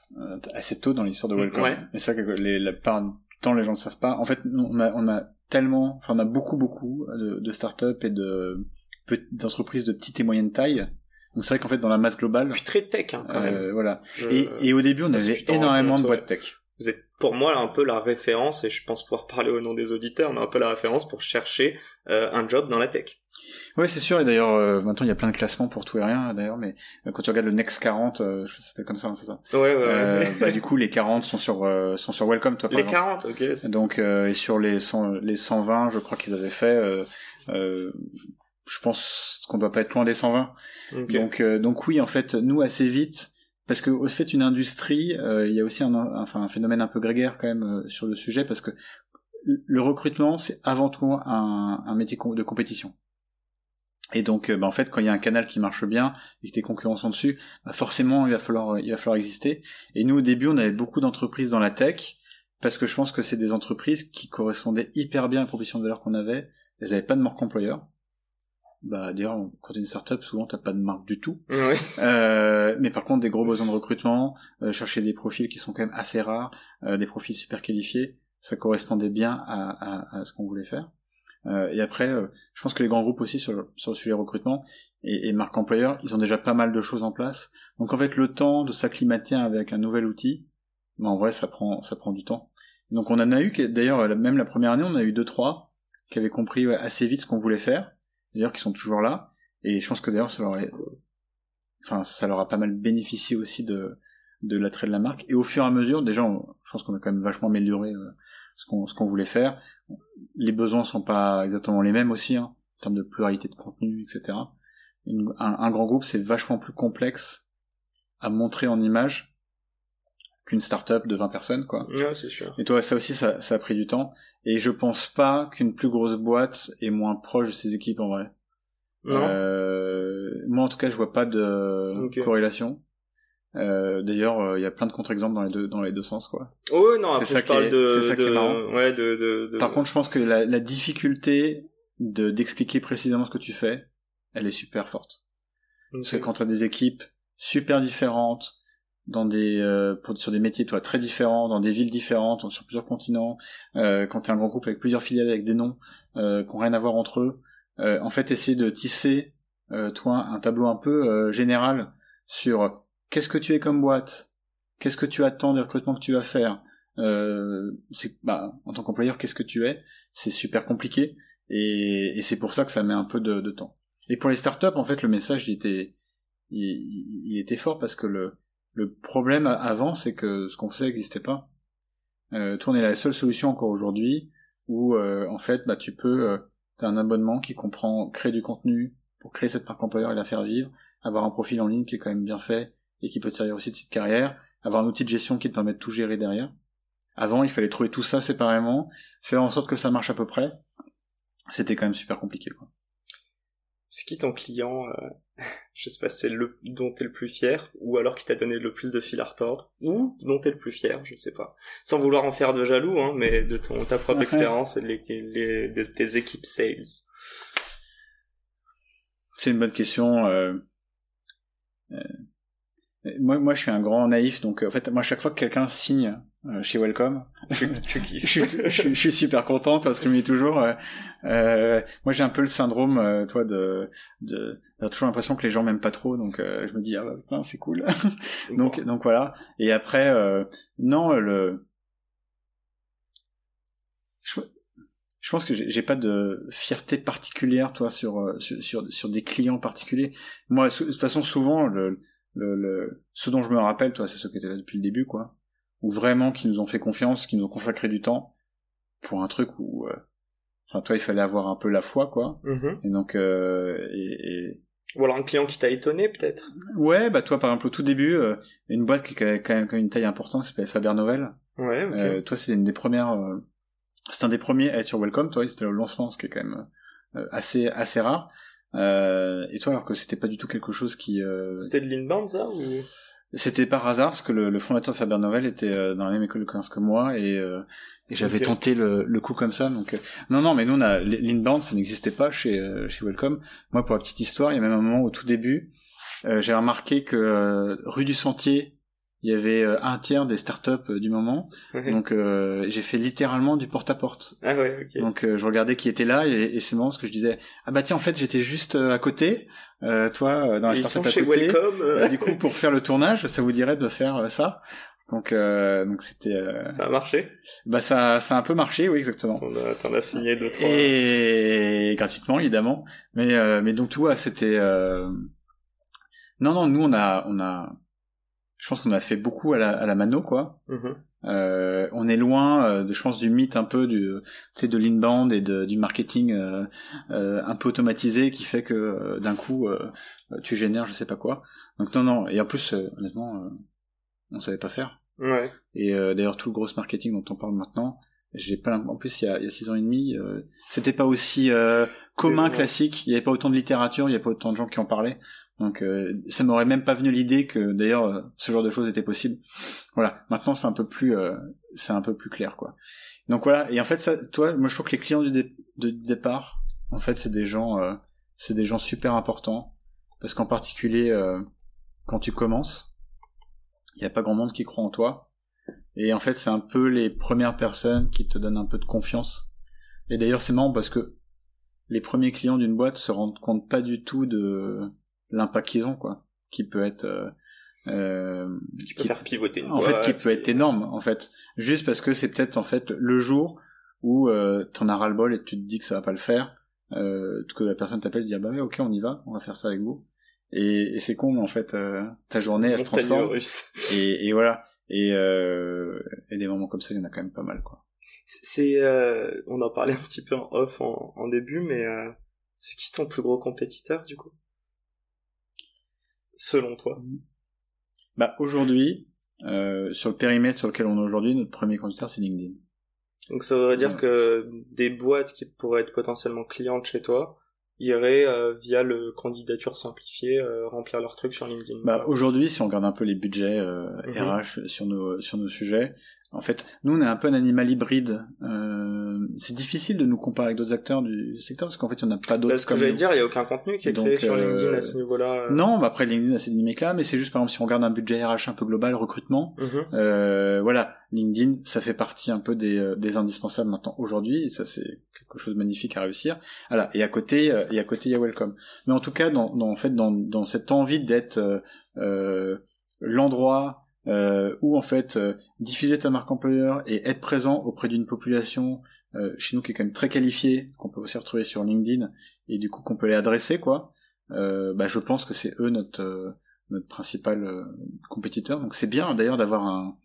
B: assez tôt dans l'histoire de Welcome. Ouais. Et ça, les, la plupart du temps, les gens ne savent pas. En fait, on a, on a tellement, enfin, on a beaucoup, beaucoup de, de startups et de d'entreprises de petite et moyenne taille donc c'est vrai qu'en fait dans la masse globale,
A: je suis très tech hein, quand même.
B: Euh, voilà. Et, et, au début on avait énormément de boîtes tech.
A: Vous êtes pour moi un peu la référence et je pense pouvoir parler au nom des auditeurs, mais un peu la référence pour chercher euh, un job dans la tech.
B: Ouais, c'est sûr. Et d'ailleurs, euh, maintenant, il y a plein de classements pour tout et rien, d'ailleurs. Mais euh, quand tu regardes le Next 40, euh, je s'appelle comme ça, hein, c'est ça?
A: Ouais, ouais. ouais.
B: bah, du coup, les 40 sont sur sont sur Welcome, toi.
A: Par les 40, ok.
B: Donc, et sur les 100, les 120, je crois qu'ils avaient fait je pense qu'on doit pas être loin des 120. Donc, euh, donc oui, en fait, nous assez vite, parce que au fait une industrie, euh, il y a aussi un, enfin un phénomène un peu grégaire quand même euh, sur le sujet, parce que le recrutement, c'est avant tout un, un métier de compétition. Et donc, euh, bah, en fait, quand il y a un canal qui marche bien et que tes concurrents sont dessus, bah, forcément, il va falloir, il va falloir exister. Et nous, au début, on avait beaucoup d'entreprises dans la tech parce que je pense que c'est des entreprises qui correspondaient hyper bien à la proposition de valeur qu'on avait. Elles n'avaient pas de marque employeur. Bah, d'ailleurs, quand t'es une startup, souvent t'as pas de marque du tout. Euh, mais par contre, des gros besoins de recrutement, euh, chercher des profils qui sont quand même assez rares, euh, des profils super qualifiés, ça correspondait bien à, à, à ce qu'on voulait faire. Euh, et après, euh, je pense que les grands groupes aussi sur, sur le sujet recrutement et, et marque employeur, ils ont déjà pas mal de choses en place. Donc en fait, le temps de s'acclimater avec un nouvel outil, ben, en vrai, ça prend ça prend du temps. Donc on en a eu, d'ailleurs, même la première année, on a eu deux trois qui avaient compris assez vite ce qu'on voulait faire, d'ailleurs qui sont toujours là. Et je pense que d'ailleurs ça leur, enfin ça leur a pas mal bénéficié aussi de de l'attrait de la marque. Et au fur et à mesure, déjà, je pense qu'on a quand même vachement amélioré euh, ce qu'on ce qu'on voulait faire. Les besoins sont pas exactement les mêmes aussi, hein, en termes de pluralité de contenu, etc. un, grand groupe, c'est vachement plus complexe à montrer en image qu'une start-up de 20 personnes, quoi.
A: Ouais, c'est sûr.
B: Et toi, ça aussi, ça, ça a pris du temps. Et je pense pas qu'une plus grosse boîte est moins proche de ses équipes, en vrai. Non. Euh, moi, en tout cas, je vois pas de corrélation. Euh, D'ailleurs, euh, il y a plein de contre-exemples dans les deux dans les deux sens, quoi.
A: Oh non, après
B: ça
A: je parle de,
B: c'est ça qui est marrant.
A: Ouais, de, de, de,
B: Par contre, je pense que la, la difficulté de d'expliquer précisément ce que tu fais, elle est super forte. Parce que quand tu as des équipes super différentes, dans des euh, sur des métiers toi très différents, dans des villes différentes, sur plusieurs continents, euh, quand tu es un grand groupe avec plusieurs filiales avec des noms euh, qui n'ont rien à voir entre eux, euh, en fait essayer de tisser toi un tableau un peu général sur qu'est-ce que tu es comme boîte, qu'est-ce que tu attends des recrutements que tu vas faire, euh, c'est bah en tant qu'employeur qu'est-ce que tu es, c'est super compliqué et, et c'est pour ça que ça met un peu de, de, temps. Et pour les startups en fait le message il était il, il était fort parce que le le problème avant c'est que ce qu'on faisait n'existait pas. Euh, toi on est la seule solution encore aujourd'hui où euh, en fait bah tu peux euh, t'as un abonnement qui comprend créer du contenu pour créer cette marque employeur et la faire vivre, avoir un profil en ligne qui est quand même bien fait, et qui peut te servir aussi de site carrière, avoir un outil de gestion qui te permet de tout gérer derrière. Avant, il fallait trouver tout ça séparément, faire en sorte que ça marche à peu près. C'était quand même super compliqué. Quoi.
A: C'est qui ton client euh, Je sais pas, c'est le dont t'es le plus fier, ou alors qui t'a donné le plus de fil à retordre, ou dont t'es le plus fier, je sais pas. Sans vouloir en faire de jaloux, hein, mais de ton ta propre expérience et de, les, de tes équipes sales.
B: C'est une bonne question. Euh... Euh moi, moi, je suis un grand naïf, donc en fait, moi, chaque fois que quelqu'un signe euh, chez Welcome, je, je, je, suis super content parce que je me dis toujours. Euh, euh, moi, j'ai un peu le syndrome, euh, toi, de, de, j'ai toujours l'impression que les gens m'aiment pas trop, donc euh, je me dis ah bah, putain, c'est cool. donc, donc voilà. Et après, non, le, je, je pense que j'ai pas de fierté particulière, toi, sur, sur, sur, sur des clients particuliers. Moi, de toute façon, souvent, le le, le, ce dont je me rappelle, toi, c'est ceux qui étaient là depuis le début, quoi. Ou vraiment qui nous ont fait confiance, qui nous ont consacré du temps pour un truc où, euh, enfin, toi, il fallait avoir un peu la foi, quoi.
A: Mm-hmm.
B: Et donc, euh, et, et...
A: Ou alors un client qui t'a étonné, peut-être.
B: Ouais, bah toi, par exemple, au tout début, euh, une boîte qui a quand même une taille importante, qui s'appelle Faber Novel.
A: Ouais. Okay. Euh,
B: toi, c'était une des premières. Euh, c'est un des premiers à être sur Welcome, toi, c'était le lancement, ce qui est quand même euh, assez assez rare. Euh, et toi, alors que c'était pas du tout quelque chose qui... Euh...
A: C'était de l'inbound, ça ou...
B: C'était par hasard, parce que le, le fondateur de Faber Novel était euh, dans la même école de commerce que moi, et, euh, et j'avais okay. tenté le, le, coup comme ça. Donc, euh, non, non, mais nous, on a l'inbound, ça n'existait pas chez, chez Welcome. Moi, pour la petite histoire, il y a même un moment au tout début, j'ai remarqué que rue du Sentier, il y avait euh, un tiers des startups euh, du moment. Donc euh, j'ai fait littéralement du porte-à-porte.
A: Ah ouais, ok.
B: Donc je regardais qui était là et, et c'est marrant parce que je disais ah bah tiens en fait j'étais juste à côté, toi dans la startup à
A: côté.
B: Welcome. du coup pour faire le tournage, ça vous dirait de faire ça. Donc donc c'était.
A: Ça a marché.
B: Bah ça ça a un peu marché, oui exactement.
A: T'en as, signé deux trois.
B: Et gratuitement évidemment. Mais mais donc tout c'était. Non non nous on a on a je pense qu'on a fait beaucoup à la, à la mano quoi.
A: Mm-hmm.
B: Euh, on est loin, euh, de, je pense, du mythe un peu du, tu sais, de l'inbound et de, du marketing euh, euh, un peu automatisé qui fait que euh, d'un coup tu génères je sais pas quoi. Donc non non. Et en plus, honnêtement, on savait pas faire.
A: Ouais.
B: Et d'ailleurs tout le gros marketing dont on parle maintenant, j'ai pas en plus il y a, il y a six ans et demi euh, c'était pas aussi euh, commun classique il y avait pas autant de littérature il y avait pas autant de gens qui en parlaient donc euh, ça m'aurait même pas venu l'idée que d'ailleurs euh, ce genre de choses était possible. Voilà. Maintenant c'est un peu plus c'est un peu plus clair quoi. Donc voilà. Et en fait ça toi moi je trouve que les clients du, départ en fait c'est des gens c'est des gens super importants. Parce qu'en particulier quand tu commences il y a pas grand monde qui croit en toi. Et en fait, c'est un peu les premières personnes qui te donnent un peu de confiance. Et d'ailleurs, c'est marrant parce que les premiers clients d'une boîte se rendent compte pas du tout de l'impact qu'ils ont, quoi. Qui peut être... Euh,
A: euh qui peut faire pivoter
B: en fait qui peut être énorme en fait. Juste parce que c'est peut-être en fait le jour où euh, t'en as ras le bol et tu te dis que ça va pas le faire euh, que la personne t'appelle et dit ah bah ouais, ok on y va on va faire ça avec vous. Et, et c'est con en fait euh, ta journée elle se transforme. et, et, voilà. Et, euh, et des moments comme ça il y en a quand même pas mal quoi.
A: C'est euh, on en parlait un petit peu en off en, en début mais euh, c'est qui ton plus gros compétiteur du coup? Selon toi?
B: Bah aujourd'hui euh, sur le périmètre sur lequel on est aujourd'hui notre premier compétiteur c'est LinkedIn
A: donc ça voudrait dire que des boîtes qui pourraient être potentiellement clientes chez toi iraient euh, via le candidature simplifiée euh, remplir leurs trucs sur LinkedIn.
B: Bah aujourd'hui, si on regarde un peu les budgets euh, RH mhm. sur nos sur nos sujets, en fait, nous on est un peu un animal hybride. Euh, c'est difficile de nous comparer avec d'autres acteurs du secteur parce qu'en fait, il n'y en a pas d'autres.
A: Parce que j'allais dire, il y a aucun contenu qui est créé sur LinkedIn à ce niveau-là.
B: Non, bah après LinkedIn a ces dynamiques-là, mais c'est juste par exemple si on regarde un budget RH un peu global, recrutement, mhm. voilà, LinkedIn, ça fait partie un peu des, des indispensables maintenant aujourd'hui, et ça c'est quelque chose de magnifique à réussir. Voilà, et à côté, et à côté il y a Welcome. Mais en tout cas, dans, dans en fait, dans, dans cette envie d'être euh, euh, l'endroit euh, où en fait diffuser ta marque employeur et être présent auprès d'une population chez nous qui est quand même très qualifiée, qu'on peut aussi retrouver sur LinkedIn et du coup qu'on peut les adresser quoi. bah, je pense que c'est eux notre notre principal compétiteur. Donc c'est bien d'ailleurs d'avoir un,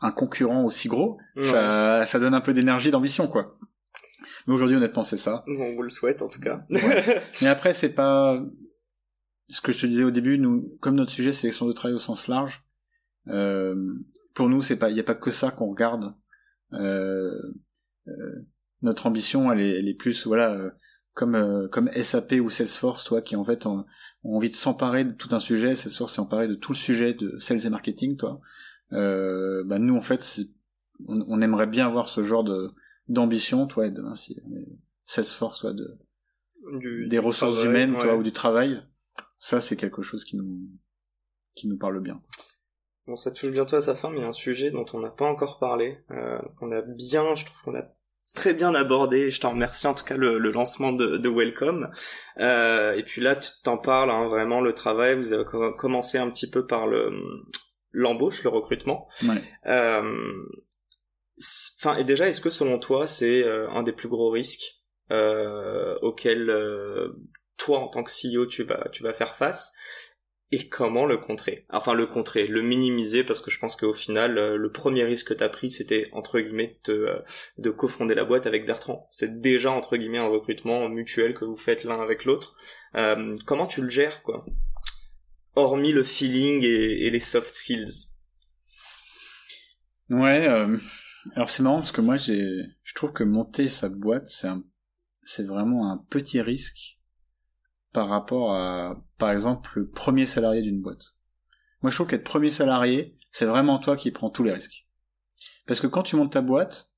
B: un concurrent aussi gros. Ça, ça donne un peu d'énergie, d'ambition quoi. Mais aujourd'hui, honnêtement, c'est ça.
A: On vous le souhaite, en tout cas.
B: Mais après, c'est pas ce que je te disais au début. Nous, comme notre sujet, c'est sélection de travail au sens large. Euh, pour nous, c'est pas, il y a pas que ça qu'on regarde. Euh, euh, notre ambition, elle est, elle est plus, voilà, euh, comme euh, comme SAP ou Salesforce, toi, qui en fait ont, envie de s'emparer de tout un sujet. Salesforce s'est emparé de tout le sujet de sales et marketing, toi. bah nous, en fait, on, on aimerait bien avoir ce genre de d'ambition, toi, de si Salesforce, soit de des ressources humaines, toi, ou du travail. Ça, c'est quelque chose qui nous qui nous parle bien.
A: Bon, ça touche bientôt à sa fin, mais il y a un sujet dont on n'a pas encore parlé, euh, qu'on a bien, je trouve qu'on a très bien abordé. Je t'en remercie en tout cas le, lancement de, de Welcome. Euh, et puis là, tu t'en parles hein, vraiment le travail. Vous avez commencé un petit peu par le l'embauche, le recrutement. Ouais. Euh, Enfin, et déjà, est-ce que selon toi, c'est euh, un des plus gros risques euh, auxquels euh, toi, en tant que CEO, tu vas, tu vas faire face? Et comment le contrer Enfin, le contrer, le minimiser, parce que je pense qu'au final, le premier risque que t'as pris, c'était entre guillemets de, de cofonder la boîte avec Bertrand. C'est déjà entre guillemets un recrutement mutuel que vous faites l'un avec l'autre. comment tu le gères, quoi? Hormis le feeling et, les soft skills.
B: Ouais. Alors c'est marrant parce que moi j'ai, je trouve que monter sa boîte c'est un, c'est vraiment un petit risque par rapport à, par exemple, le premier salarié d'une boîte. Moi je trouve qu'être premier salarié, c'est vraiment toi qui prends tous les risques. Parce que quand tu montes ta boîte,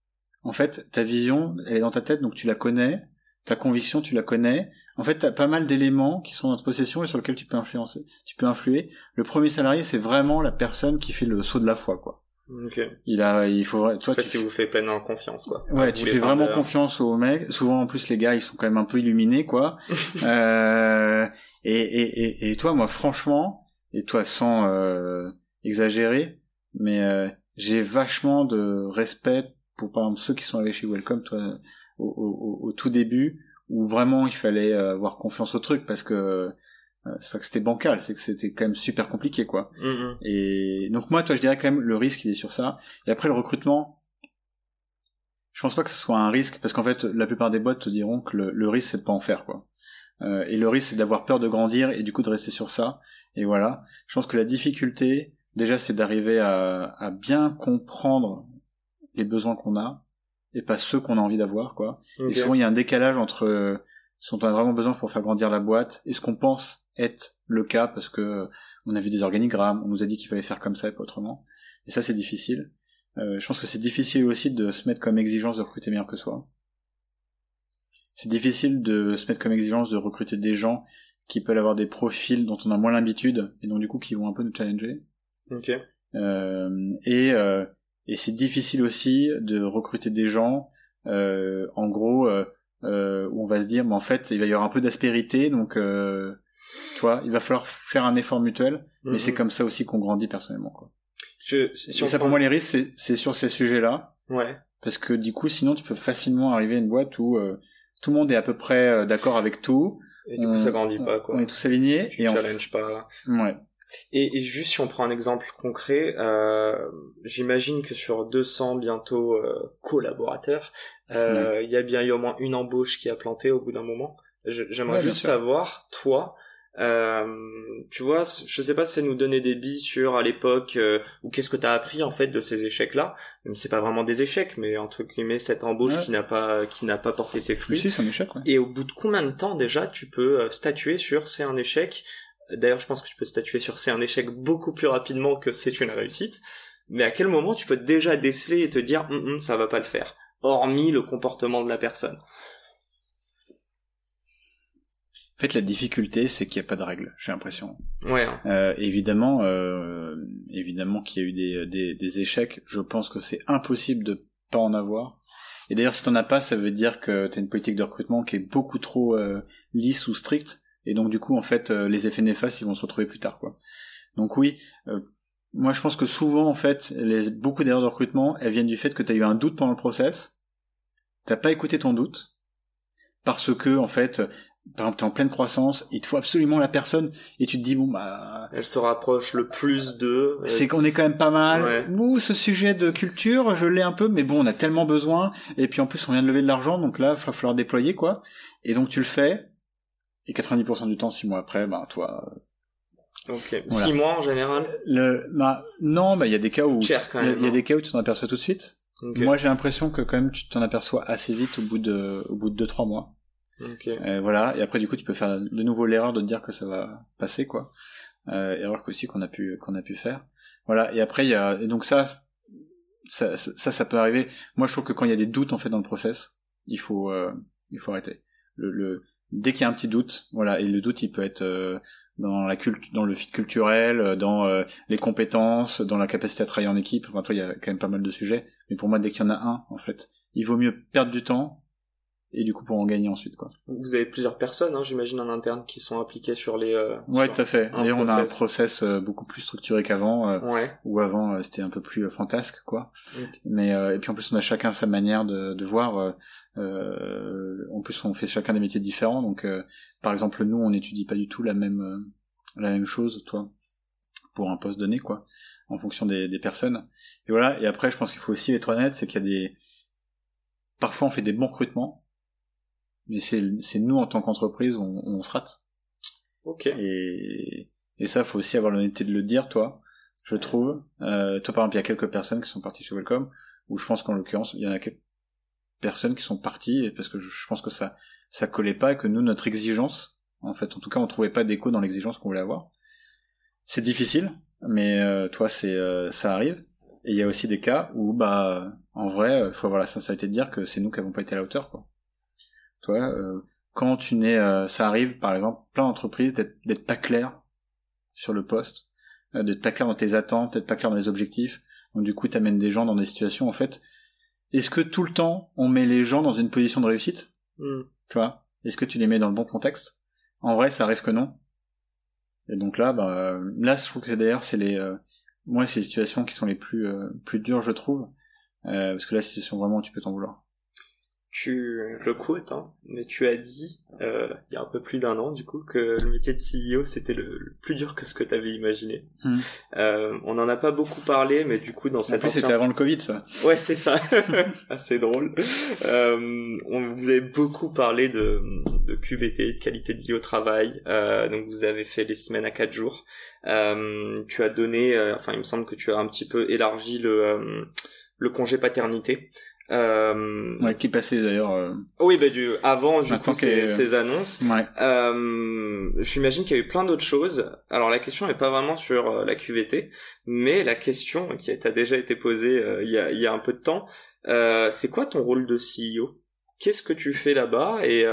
B: en fait, ta vision, elle est dans ta tête, donc tu la connais, ta conviction, tu la connais. En fait, tu as pas mal d'éléments qui sont dans ta possession et sur lesquels tu peux influencer, tu peux influer. Le premier salarié, c'est vraiment la personne qui fait le saut de la foi, quoi.
A: Okay.
B: Il a, il faut,
A: toi, en fait, tu, vous fais pleinement confiance, quoi.
B: Ouais, tu fais vraiment confiance aux mecs. Souvent, en plus, les gars, ils sont quand même un peu illuminés, quoi. euh, et, et, et, toi, moi, franchement, et toi, sans euh, exagérer, mais euh, j'ai vachement de respect pour, par exemple, ceux qui sont arrivés chez Welcome, toi, au, au, au tout début, où vraiment il fallait euh, avoir confiance au truc, parce que euh, c'est pas que c'était bancal, c'est que c'était quand même super compliqué, quoi. Mm-hmm. Et donc moi, toi, je dirais quand même le risque, il est sur ça. Et après le recrutement, je pense pas que ce soit un risque, parce qu'en fait, la plupart des boîtes te diront que le, risque, c'est de pas en faire, quoi. Euh, et le risque, c'est d'avoir peur de grandir et du coup de rester sur ça. Et voilà. Je pense que la difficulté, déjà, c'est d'arriver à, à bien comprendre les besoins qu'on a et pas ceux qu'on a envie d'avoir, quoi. Et souvent, il y a un décalage entre dont on a vraiment besoin pour faire grandir la boîte et ce qu'on pense être le cas parce que euh, on a vu des organigrammes, on nous a dit qu'il fallait faire comme ça et pas autrement. Et ça, c'est difficile. Euh, je pense que c'est difficile aussi de se mettre comme exigence de recruter meilleur que soi. C'est difficile de se mettre comme exigence de recruter des gens qui peuvent avoir des profils dont on a moins l'habitude et donc du coup qui vont un peu nous challenger.
A: Ok.
B: Euh, et euh, et c'est difficile aussi de recruter des gens, euh, en gros, euh, où on va se dire, mais en fait, il va y avoir un peu d'aspérité, donc, euh, tu vois, il va falloir faire un effort mutuel, mais c'est
A: Mhm.
B: comme ça aussi qu'on grandit personnellement, quoi.
A: Je,
B: Et ça, pour moi, les risques, c'est- c'est sur ces sujets-là,
A: Ouais.
B: parce que du coup, sinon, tu peux facilement arriver à une boîte où euh, tout le monde est à peu près euh, d'accord avec tout,
A: Et du coup,
B: on-
A: ça grandit pas, quoi.
B: on est tous alignés,
A: Tu
B: et on...
A: challenge pas.
B: Ouais.
A: Et, et juste si on prend un exemple concret, euh, j'imagine que sur 200 bientôt euh, collaborateurs, euh, il y a bien eu au moins une embauche qui a planté au bout d'un moment. J'aimerais
B: Ouais,
A: juste
B: sûr.
A: savoir, toi, euh, tu vois, je sais pas si c'est nous donner des billes sur à l'époque euh, ou qu'est-ce que t'as appris en fait de ces échecs-là. Même c'est pas vraiment des échecs, mais entre guillemets cette embauche
B: Ouais.
A: qui n'a pas qui n'a pas porté ses fruits.
B: Si, c'est un échec, ouais.
A: Et au bout de combien de temps déjà tu peux euh, statuer sur c'est un échec D'ailleurs, je pense que tu peux statuer sur c'est un échec beaucoup plus rapidement que c'est une réussite. Mais à quel moment tu peux déjà déceler et te dire Hum, hum, ça va pas le faire, hormis le comportement de la personne.
B: En fait, la difficulté, c'est qu'il n'y a pas de règles, j'ai l'impression.
A: Ouais. hein.
B: Euh, évidemment, euh, évidemment qu'il y a eu des, des, des échecs. Je pense que c'est impossible de pas en avoir. Et d'ailleurs, si t'en as pas, ça veut dire que t'as une politique de recrutement qui est beaucoup trop euh, lisse ou stricte. Et donc, du coup, en fait, euh, les effets néfastes, ils vont se retrouver plus tard, quoi. Donc oui, euh, moi, je pense que souvent, en fait, les, beaucoup d'erreurs de recrutement, elles viennent du fait que t'as eu un doute pendant le process. T'as pas écouté ton doute parce que, en fait, par exemple, t'es en pleine croissance, il te faut absolument la personne, et tu te dis bon bah
A: Elle se rapproche le plus de. euh,
B: c'est qu'on est quand même pas mal.
A: Ouais.
B: Ouh, ce sujet de culture, je l'ai un peu, mais bon, on a tellement besoin. Et puis en plus, on vient de lever de l'argent, donc là, il va falloir déployer, quoi. Et donc tu le fais. Et 90% du temps, six mois après, ben toi,
A: Ok.
B: Voilà.
A: Six mois en général.
B: le, bah, non, bah il y a des cas où,
A: Cher, quand
B: il y a-
A: même,
B: il y a
A: hein.
B: des cas où tu t'en aperçois tout de suite.
A: Ok.
B: Moi, j'ai l'impression que quand même, tu t'en aperçois assez vite au bout de, au bout de deux trois mois.
A: Ok.
B: Euh, voilà. Et après, du coup, tu peux faire de nouveau l'erreur de te dire que ça va passer, quoi. Euh, erreur aussi qu'on a pu qu'on a pu faire. Voilà. Et après, il y a et donc ça, ça, ça, ça peut arriver. Moi, je trouve que quand il y a des doutes en fait dans le process, il faut euh, il faut arrêter. Le, le dès qu'il y a un petit doute, voilà. Et le doute, il peut être euh, dans la culte, dans le fit culturel, euh, dans euh, les compétences, dans la capacité à travailler en équipe. Enfin, toi, il y a quand même pas mal de sujets. Mais pour moi, dès qu'il y en a un, en fait, il vaut mieux perdre du temps et du coup pour en gagner ensuite, quoi.
A: Vous avez plusieurs personnes, hein, j'imagine, en interne qui sont impliquées sur les. euh,
B: Ouais, tout à fait. D'ailleurs, on a un
A: process.
B: euh, beaucoup plus structuré qu'avant, euh,
A: Ouais.
B: où avant euh, c'était un peu plus euh, fantasque, quoi.
A: Ok.
B: Mais euh, et puis en plus, on a chacun sa manière de, de voir. en plus, on fait chacun des métiers différents, donc euh, par exemple, nous, on n'étudie pas du tout la même euh, la même chose, toi, pour un poste donné, quoi, en fonction des, des personnes. Et voilà. Et après, je pense qu'il faut aussi être honnête, c'est qu'il y a des parfois on fait des bons recrutements, mais c'est c'est nous en tant qu'entreprise, on, on se rate.
A: Ok.
B: Et, et ça, faut aussi avoir l'honnêteté de le dire, toi, je trouve. Euh, toi, par exemple, il y a quelques personnes qui sont parties chez Welcome, où je pense qu'en l'occurrence, il y en a quelques personnes qui sont parties, parce que je, pense que ça ça collait pas, et que nous, notre exigence, en fait, en tout cas, on trouvait pas d'écho dans l'exigence qu'on voulait avoir. C'est difficile, mais euh, toi, c'est euh, ça arrive. Et il y a aussi des cas où, bah, en vrai, il faut avoir la sincérité de dire que c'est nous qui avons pas été à la hauteur, quoi. Toi, euh, quand tu n'es, euh, ça arrive, par exemple, plein d'entreprises d'être d'être pas clair sur le poste, euh, d'être pas clair dans tes attentes, d'être pas clair dans les objectifs. Donc du coup, t'amènes des gens dans des situations, en fait. Est-ce que tout le temps, on met les gens dans une position de réussite?
A: Hmm.
B: Tu vois? Est-ce que tu les mets dans le bon contexte? En vrai, ça arrive que non. Et donc là, bah, là, je trouve que c'est d'ailleurs, c'est les, euh, moi, c'est les situations qui sont les plus, euh, plus dures, je trouve, euh, parce que là, c'est vraiment où tu peux t'en vouloir.
A: Tu le quote, hein, mais tu as dit euh, il y a un peu plus d'un an du coup que le métier de CEO c'était le, le plus dur que ce que tu avais imaginé.
B: Hmm.
A: Euh, on en a pas beaucoup parlé, mais du coup dans
B: En
A: cette
B: plus, c'était avant le Covid, ça.
A: Ouais, c'est ça. Assez drôle. Euh, on vous avez beaucoup parlé de, de QVT, de qualité de vie au travail. Euh, donc vous avez fait les semaines à quatre jours. Euh, tu as donné, euh, enfin il me semble que tu as un petit peu élargi le, euh, le congé paternité. Euh...
B: Ouais, qui passait d'ailleurs. Euh...
A: Oui, bah du avant du coup, ces, ces, annonces.
B: Ouais.
A: Euh, J'imagine qu'il y a eu plein d'autres choses. Alors la question n'est pas vraiment sur euh, la QVT, mais la question qui a déjà été posée euh, il, y a, y a un peu de temps, euh, c'est quoi ton rôle de CEO Qu'est-ce que tu fais là-bas? Et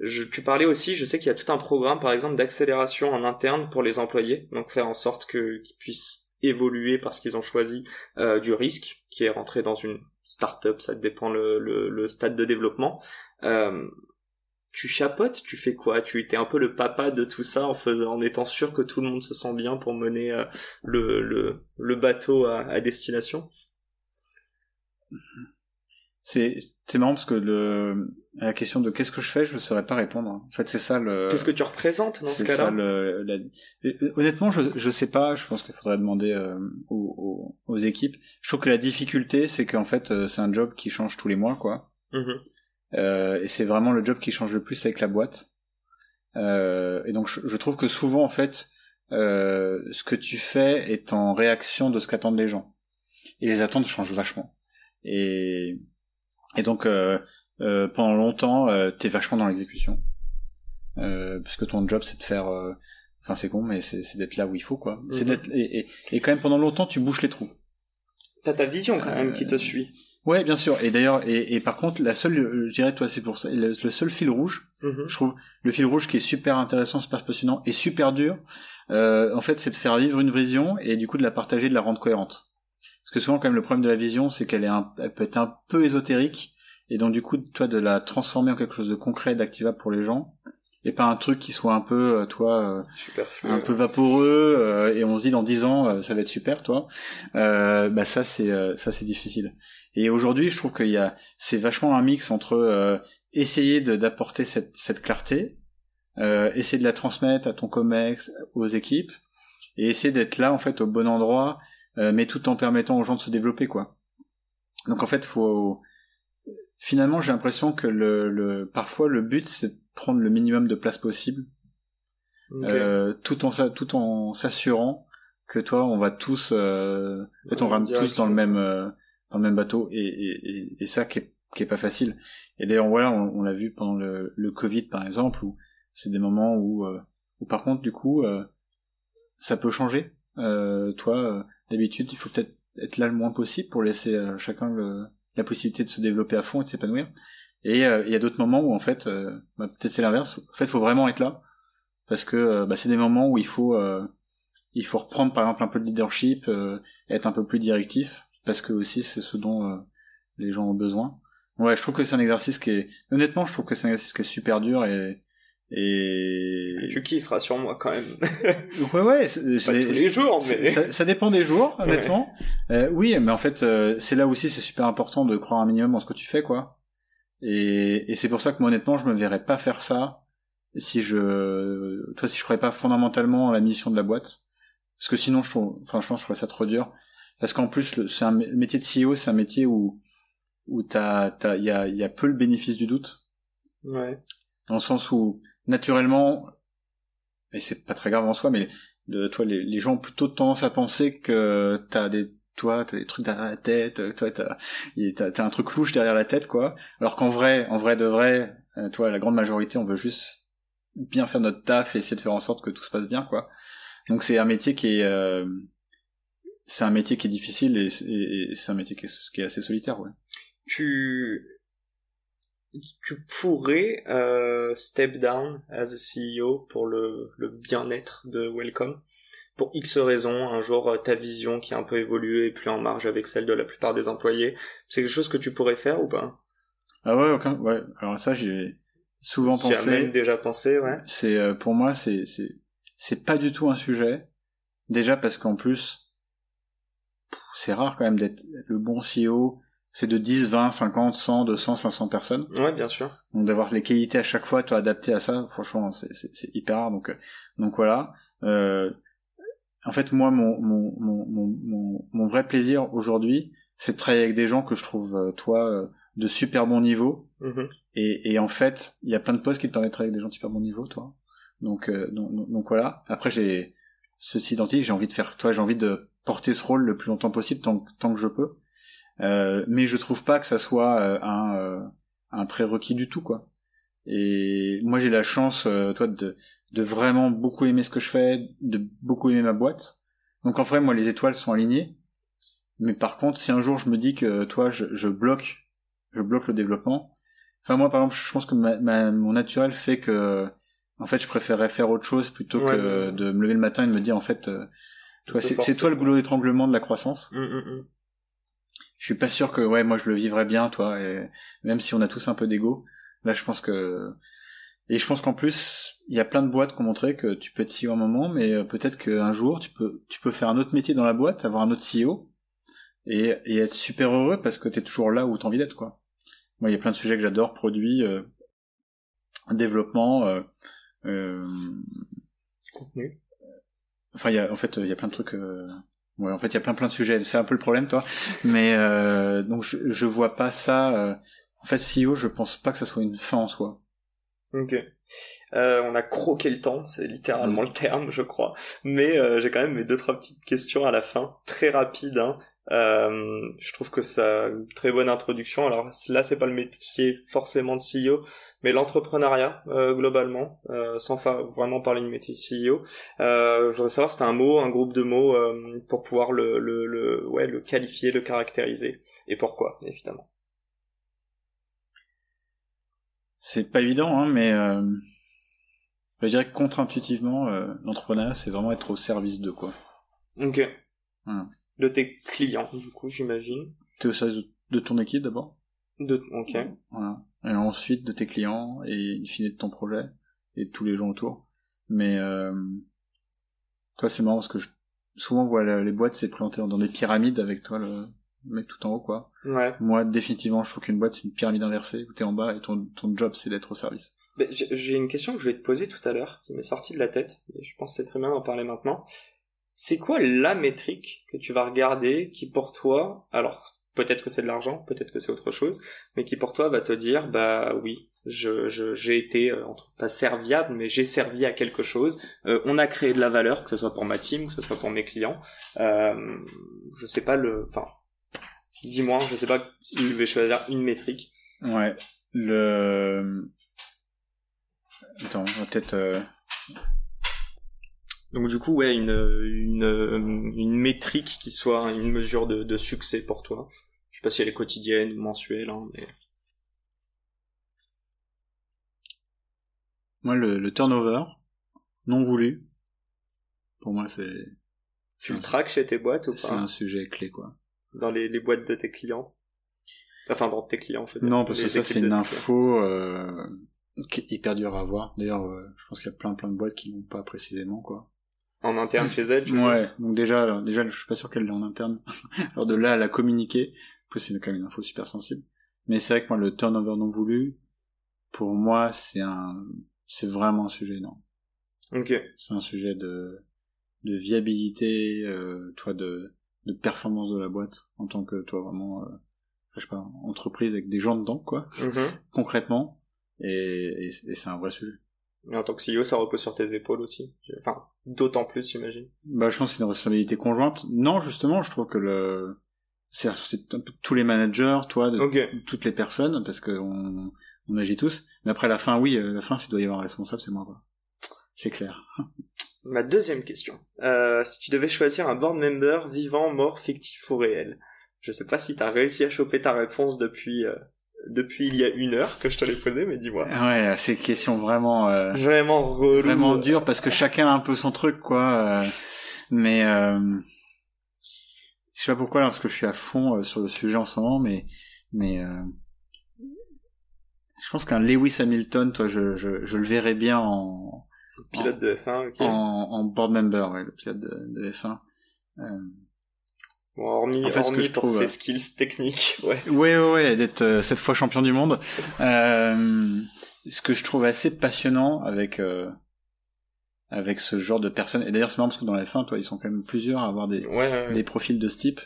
A: je, tu parlais aussi, je sais qu'il y a tout un programme par exemple d'accélération en interne pour les employés, donc faire en sorte que qu'ils puissent évoluer parce qu'ils ont choisi du risque qui est rentré dans une start-up, ça dépend le, le, stade de développement. Euh, tu chapotes, tu fais quoi? Tu étais un peu le papa de tout ça en faisant, en étant sûr que tout le monde se sent bien pour mener euh, le, le, le bateau à, à destination?
B: C'est c'est marrant parce que le la question de qu'est-ce que je fais, je ne saurais pas répondre. En fait, c'est ça le.
A: Qu'est-ce que tu représentes dans ce cas-là
B: le... La... Honnêtement, je je sais pas. Je pense qu'il faudrait demander euh, aux, aux, équipes. Je trouve que la difficulté, c'est qu'en fait, euh, c'est un job qui change tous les mois, quoi.
A: Mm
B: euh, et c'est vraiment le job qui change le plus avec la boîte. Euh, et donc, je, je, trouve que souvent, en fait, euh, ce que tu fais est en réaction de ce qu'attendent les gens. Et les attentes changent vachement. Et et donc euh, euh, pendant longtemps, euh, t'es vachement dans l'exécution, euh, puisque ton job c'est de faire, enfin c'est con, mais c'est d'être là où il faut quoi. C'est mhm. d'être et, et, et, quand même pendant longtemps tu bouches les trous.
A: T'as ta vision quand même qui te suit.
B: Ouais, bien sûr. Et d'ailleurs, et, et, par contre, la seule, je dirais, toi, c'est pour ça, le, seul fil rouge, mhm. je trouve, le fil rouge qui est super intéressant, super passionnant et super dur, euh, en fait, c'est de faire vivre une vision et du coup de la partager, de la rendre cohérente. Parce que souvent, quand même, le problème de la vision, c'est qu'elle est, un, elle peut être un peu ésotérique. Et donc du coup toi de la transformer en quelque chose de concret d'activable pour les gens et pas un truc qui soit un peu euh, toi
A: super
B: un peu vaporeux euh, et on se dit dans dix ans euh, ça va être super toi. Bah ça c'est ça c'est difficile. Et aujourd'hui je trouve qu'il y a c'est vachement un mix entre essayer d'apporter cette cette clarté essayer de la transmettre à ton comex aux équipes et essayer d'être là en fait au bon endroit mais tout en permettant aux gens de se développer quoi. Donc en fait faut finalement, j'ai l'impression que le, le, parfois le but c'est de prendre le minimum de place possible, euh, tout en tout en s'assurant que toi, on va tous, euh, on rame tous dans le même euh, dans le même bateau, et, et, et, ça qui est, qui est pas facile. Et d'ailleurs, voilà, on, on l'a vu pendant le, le Covid par exemple, où c'est des moments où, euh, où par contre, du coup, euh, ça peut changer. Euh, toi, d'habitude, il faut peut-être être là le moins possible pour laisser chacun le la possibilité de se développer à fond et de s'épanouir. Et euh, il y a d'autres moments où en fait, euh, bah, peut-être c'est l'inverse. En fait, faut vraiment être là parce que euh, bah, c'est des moments où il faut il faut reprendre par exemple un peu de leadership, être un peu plus directif parce que aussi c'est ce dont les gens ont besoin. Ouais, je trouve que c'est un exercice qui est honnêtement, je trouve que c'est un exercice qui est super dur et et
A: tu kifferas sur moi quand même.
B: ouais ouais,
A: c'est tous les jours mais
B: ça, ça, dépend des jours honnêtement. Euh, oui, mais en fait euh, c'est là aussi c'est super important de croire un minimum en ce que tu fais quoi. Et, et c'est pour ça que moi honnêtement je me verrais pas faire ça si je toi si je croyais pas fondamentalement à la mission de la boîte parce que sinon je trouve franchement je trouve ça trop dur parce qu'en plus c'est un métier de CEO c'est un métier où où t'as t'as il y a y a peu le bénéfice du doute.
A: Ouais.
B: Dans le sens où naturellement, et c'est pas très grave en soi, mais toi, les, gens ont plutôt tendance à penser que t'as des toi t'as des trucs derrière la tête toi t'as t'as un truc louche derrière la tête quoi. Alors qu'en vrai en vrai de vrai euh, toi la grande majorité on veut juste bien faire notre taf et essayer de faire en sorte que tout se passe bien quoi. Donc c'est un métier qui est euh, c'est un métier qui est difficile et c'est un métier qui est, qui est assez solitaire ouais.
A: Tu tu pourrais euh, step down as a CEO pour le, le bien-être de Welcome pour X raisons, un jour euh, ta vision qui a un peu évolué et plus en marge avec celle de la plupart des employés, c'est quelque chose que tu pourrais faire ou pas?
B: Ah ouais, aucun, ouais. Alors ça j'ai souvent pensé.
A: As même déjà pensé, ouais.
B: C'est euh, pour moi c'est c'est c'est pas du tout un sujet. Déjà parce qu'en plus c'est rare quand même d'être le bon CEO c'est de 10, 20, 50, 100, 200, 500 personnes.
A: Ouais, bien sûr.
B: Donc d'avoir les qualités à chaque fois, toi adapté à ça, franchement, c'est, c'est, hyper rare. Donc, euh, donc voilà. Euh, en fait, moi, mon, mon, mon, mon, mon vrai plaisir aujourd'hui, c'est de travailler avec des gens que je trouve, euh, toi, euh, de super bon niveau.
A: Mm-hmm.
B: Et, et en fait, il y a plein de postes qui te permettent de travailler avec des gens de super bon niveau, toi. Donc, donc, donc, voilà. Après, j'ai ceci identique, j'ai envie de faire, toi, j'ai envie de porter ce rôle le plus longtemps possible tant, tant que je peux. Euh, mais je trouve pas que ça soit euh, un, euh, un prérequis du tout, quoi. Et moi, j'ai la chance, toi, de, de vraiment beaucoup aimer ce que je fais, de beaucoup aimer ma boîte. Donc en vrai, moi, les étoiles sont alignées. Mais par contre, si un jour je me dis que, toi, je, je bloque, je bloque le développement. Enfin, moi, par exemple, je pense que ma, mon naturel fait que, en fait, je préférerais faire autre chose plutôt que de me lever le matin et de me dire, en fait, toi, c'est toi le goulot d'étranglement de la croissance. Hum, hum, hum je suis pas sûr que ouais moi je le vivrais bien toi et même si on a tous un peu d'ego là je pense que et je pense qu'en plus il y a plein de boîtes qui ont montré que tu peux être CEO un moment mais euh, peut-être qu'un jour tu peux tu peux faire un autre métier dans la boîte avoir un autre CEO et, et être super heureux parce que tu es toujours là où tu as envie d'être quoi. Moi il y a plein de sujets que j'adore produits euh, développement euh, euh,
A: contenu.
B: enfin il y a en fait il y a plein de trucs euh, Ouais, en fait, il y a plein plein de sujets. C'est un peu le problème, toi. Mais euh, donc, je, je vois pas ça. Euh... En fait, CEO, je pense pas que ça soit une fin en soi.
A: Ok. Euh, on a croqué le temps, c'est littéralement mm. le terme, je crois. Mais euh, j'ai quand même mes deux trois petites questions à la fin, très rapides. Hein. Euh, je trouve que ça une très bonne introduction. Alors là, c'est pas le métier forcément de CEO, mais l'entrepreneuriat euh, globalement, euh, sans vraiment parler de métier CEO. Euh, je voudrais savoir, c'était un mot, un groupe de mots pour pouvoir le, le, le, ouais, le qualifier, le caractériser, et pourquoi, évidemment.
B: C'est pas évident, hein, mais je dirais que contre-intuitivement, l'entrepreneuriat, c'est vraiment être au service de quoi.
A: Ok. De tes clients, du coup, j'imagine.
B: T'es au service de ton équipe d'abord?
A: De, ok.
B: Voilà et ensuite de tes clients et in fine de ton projet et de tous les gens autour. Mais euh, toi c'est marrant parce que je, souvent voilà les boîtes c'est présenté dans des pyramides avec toi le mec tout en haut quoi.
A: Ouais.
B: Moi définitivement je trouve qu'une boîte c'est une pyramide inversée où t'es en bas et ton, ton job c'est d'être au service.
A: J'ai une question que je vais te poser tout à l'heure qui m'est sortie de la tête et je pense que c'est très bien d'en parler maintenant. C'est quoi la métrique que tu vas regarder qui pour toi, alors peut-être que c'est de l'argent, peut-être que c'est autre chose, mais qui pour toi va te dire bah oui, j'ai été euh, pas serviable, mais j'ai servi à quelque chose. Euh, on a créé de la valeur, que ce soit pour ma team, que ce soit pour mes clients. Euh, je sais pas le, enfin, dis-moi, je sais pas si tu veux choisir une métrique.
B: Ouais, le. Attends, on va peut-être. Euh,
A: Donc du coup, ouais, une, une, une métrique qui soit une mesure de, de succès pour toi. Je sais pas si elle est quotidienne ou mensuelle, hein, mais...
B: Moi, le, turnover, non voulu, pour moi, c'est...
A: Tu le traques chez tes boîtes ou pas
B: C'est un sujet clé, quoi.
A: Dans les, les boîtes de tes clients? Enfin, dans tes clients, en fait.
B: Non, parce que ça, c'est une info euh, qui est hyper dure à avoir. D'ailleurs, euh, je pense qu'il y a plein plein de boîtes qui n'ont pas précisément, quoi
A: en interne chez elle.
B: ouais. Donc déjà, déjà, je suis pas sûr qu'elle l'ait en interne. Alors de là à la communiquer, plus c'est quand même une info super sensible. Mais c'est vrai que moi, le turnover non voulu, pour moi, c'est un, c'est vraiment un sujet énorme.
A: Ok.
B: C'est un sujet de, de viabilité, euh, toi, de, de performance de la boîte en tant que toi vraiment, euh, je sais pas, entreprise avec des gens dedans, quoi, mm-hmm. concrètement. Et, et, c'est un vrai sujet.
A: Et en tant que CEO, ça repose sur tes épaules aussi. Enfin, d'autant plus, j'imagine.
B: Bah, je pense que c'est une responsabilité conjointe. Non, justement, je trouve que le, c'est un peu tous les managers, toi, de toutes les personnes, parce que on, on, agit tous. Mais après la fin, oui, euh, la fin, s'il doit y avoir un responsable, c'est moi, quoi. C'est clair.
A: Ma deuxième question. Euh, si tu devais choisir un board member vivant, mort, fictif ou réel, je sais pas si t'as réussi à choper ta réponse depuis euh, depuis il y a une heure que je te l'ai posé, mais dis-moi.
B: Ouais, c'est une question vraiment euh,
A: vraiment relou.
B: vraiment dure parce que chacun a un peu son truc, quoi. mais je sais pas pourquoi, parce que je suis à fond euh, sur le sujet en ce moment, mais mais euh, je pense qu'un Lewis Hamilton, toi, je, je, je le verrais bien en
A: pilote de F1, ok.
B: En, en board member, ouais, le pilote de, de F1.
A: Euh... Bon, hormis, en fait, hormis ce que je pour trouve, ses skills techniques, ouais.
B: Ouais, ouais, ouais, d'être euh, cette fois champion du monde. Euh, ce que je trouve assez passionnant avec avec ce genre de personnes. Et d'ailleurs, c'est marrant parce que dans la F1, toi, ils sont quand même plusieurs à avoir des, des profils de ce type.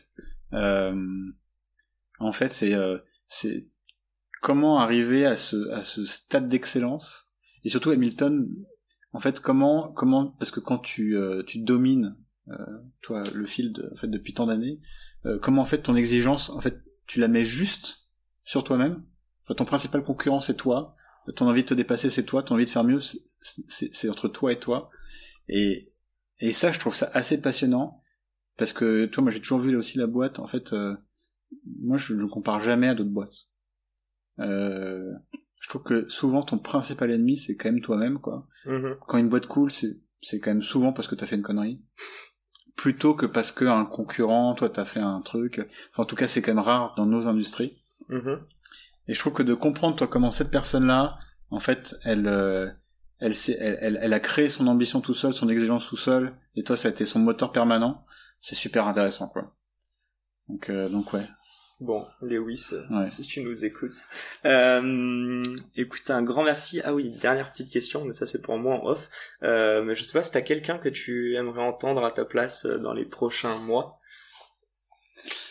B: Euh, en fait, c'est euh, c'est comment arriver à ce à ce stade d'excellence. Et surtout Hamilton, en fait, comment comment parce que quand tu euh, tu domines euh, toi le field en fait depuis tant d'années, euh, comment en fait ton exigence en fait tu la mets juste sur toi-même? Ton principal concurrent, c'est toi. Ton envie de te dépasser, c'est toi. Ton envie de faire mieux, c'est entre toi et toi. Et, et ça, je trouve ça assez passionnant. Parce que, toi, moi, j'ai toujours vu aussi la boîte. En fait, euh, moi, je ne compare jamais à d'autres boîtes. Euh, je trouve que souvent, ton principal ennemi, c'est quand même toi-même, quoi. Mm-hmm. Quand une boîte cool, c'est c'est quand même souvent parce que t'as fait une connerie plutôt que parce que un concurrent toi t'as fait un truc. Enfin, en tout cas c'est quand même rare dans nos industries. Mm-hmm. et je trouve que de comprendre toi comment cette personne là en fait elle euh, elle, elle, elle, a créé son ambition tout seul son exigence tout seul et toi ça a été son moteur permanent c'est super intéressant quoi. Donc euh, donc ouais
A: Bon, Lewis, si tu nous écoutes. Euh, écoute, un grand merci. Ah oui, dernière petite question, mais ça c'est pour moi en off. Euh, mais je sais pas si t'as quelqu'un que tu aimerais entendre à ta place euh, dans les prochains mois.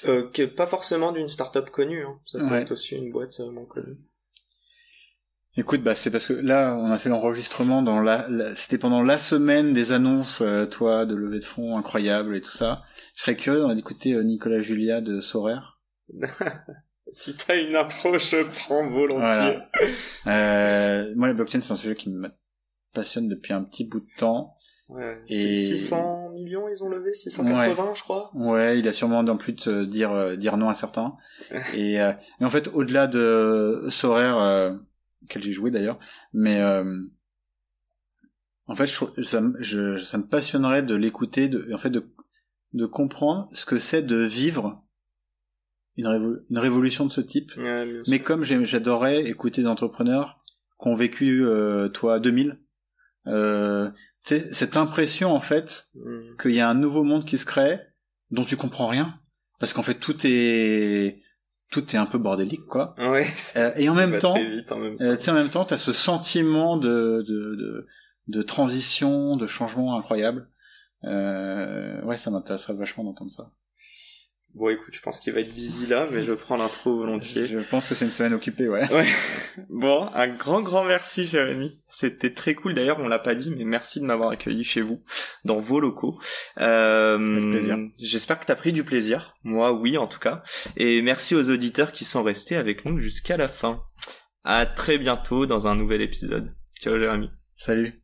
A: Euh, que pas forcément d'une startup connue, hein. ça peut être aussi une boîte euh, moins connue.
B: Écoute, bah c'est parce que là, on a fait l'enregistrement dans la, c'était pendant la semaine des annonces, euh, toi, de levée de fonds incroyable et tout ça. Je serais curieux d'écouter Nicolas Julia de Sorer.
A: si t'as une intro, je prends volontiers.
B: Euh, moi, la blockchain, c'est un sujet qui me passionne depuis un petit bout de temps.
A: Ouais, et... 600 millions, ils ont levé 680, je crois.
B: Ouais, il a sûrement en plus de dire euh, dire non à certains. et, euh, et en fait, au-delà de Sorer, euh, quel j'ai joué d'ailleurs, mais en fait, je, ça, je, ça me passionnerait de l'écouter, de, en fait, de, de comprendre ce que c'est de vivre une, une révolution de ce type. mais comme j'adorais écouter des entrepreneurs qui ont vécu, euh, toi, 2000, euh, cette impression en fait mm. qu'il y a un nouveau monde qui se crée dont tu comprends rien parce qu'en fait tout est tout est un peu bordélique quoi.
A: Ouais,
B: euh, et en même, temps, euh, tu sais en même temps t'as ce sentiment de, de de, de transition de changement incroyable. Euh, ouais ça m'intéresserait vachement d'entendre ça
A: Bon, écoute, je pense qu'il va être busy là, mais je prends l'intro volontiers.
B: Je pense que c'est une semaine occupée, ouais.
A: Ouais. Bon, un grand, grand merci, Jérémy. C'était très cool. D'ailleurs, on l'a pas dit, mais merci de m'avoir accueilli chez vous, dans vos locaux. Euh, plaisir. J'espère que t'as pris du plaisir. Moi, oui, en tout cas. Et merci aux auditeurs qui sont restés avec nous jusqu'à la fin. À très bientôt dans un nouvel épisode. Ciao, Jérémy.
B: Salut.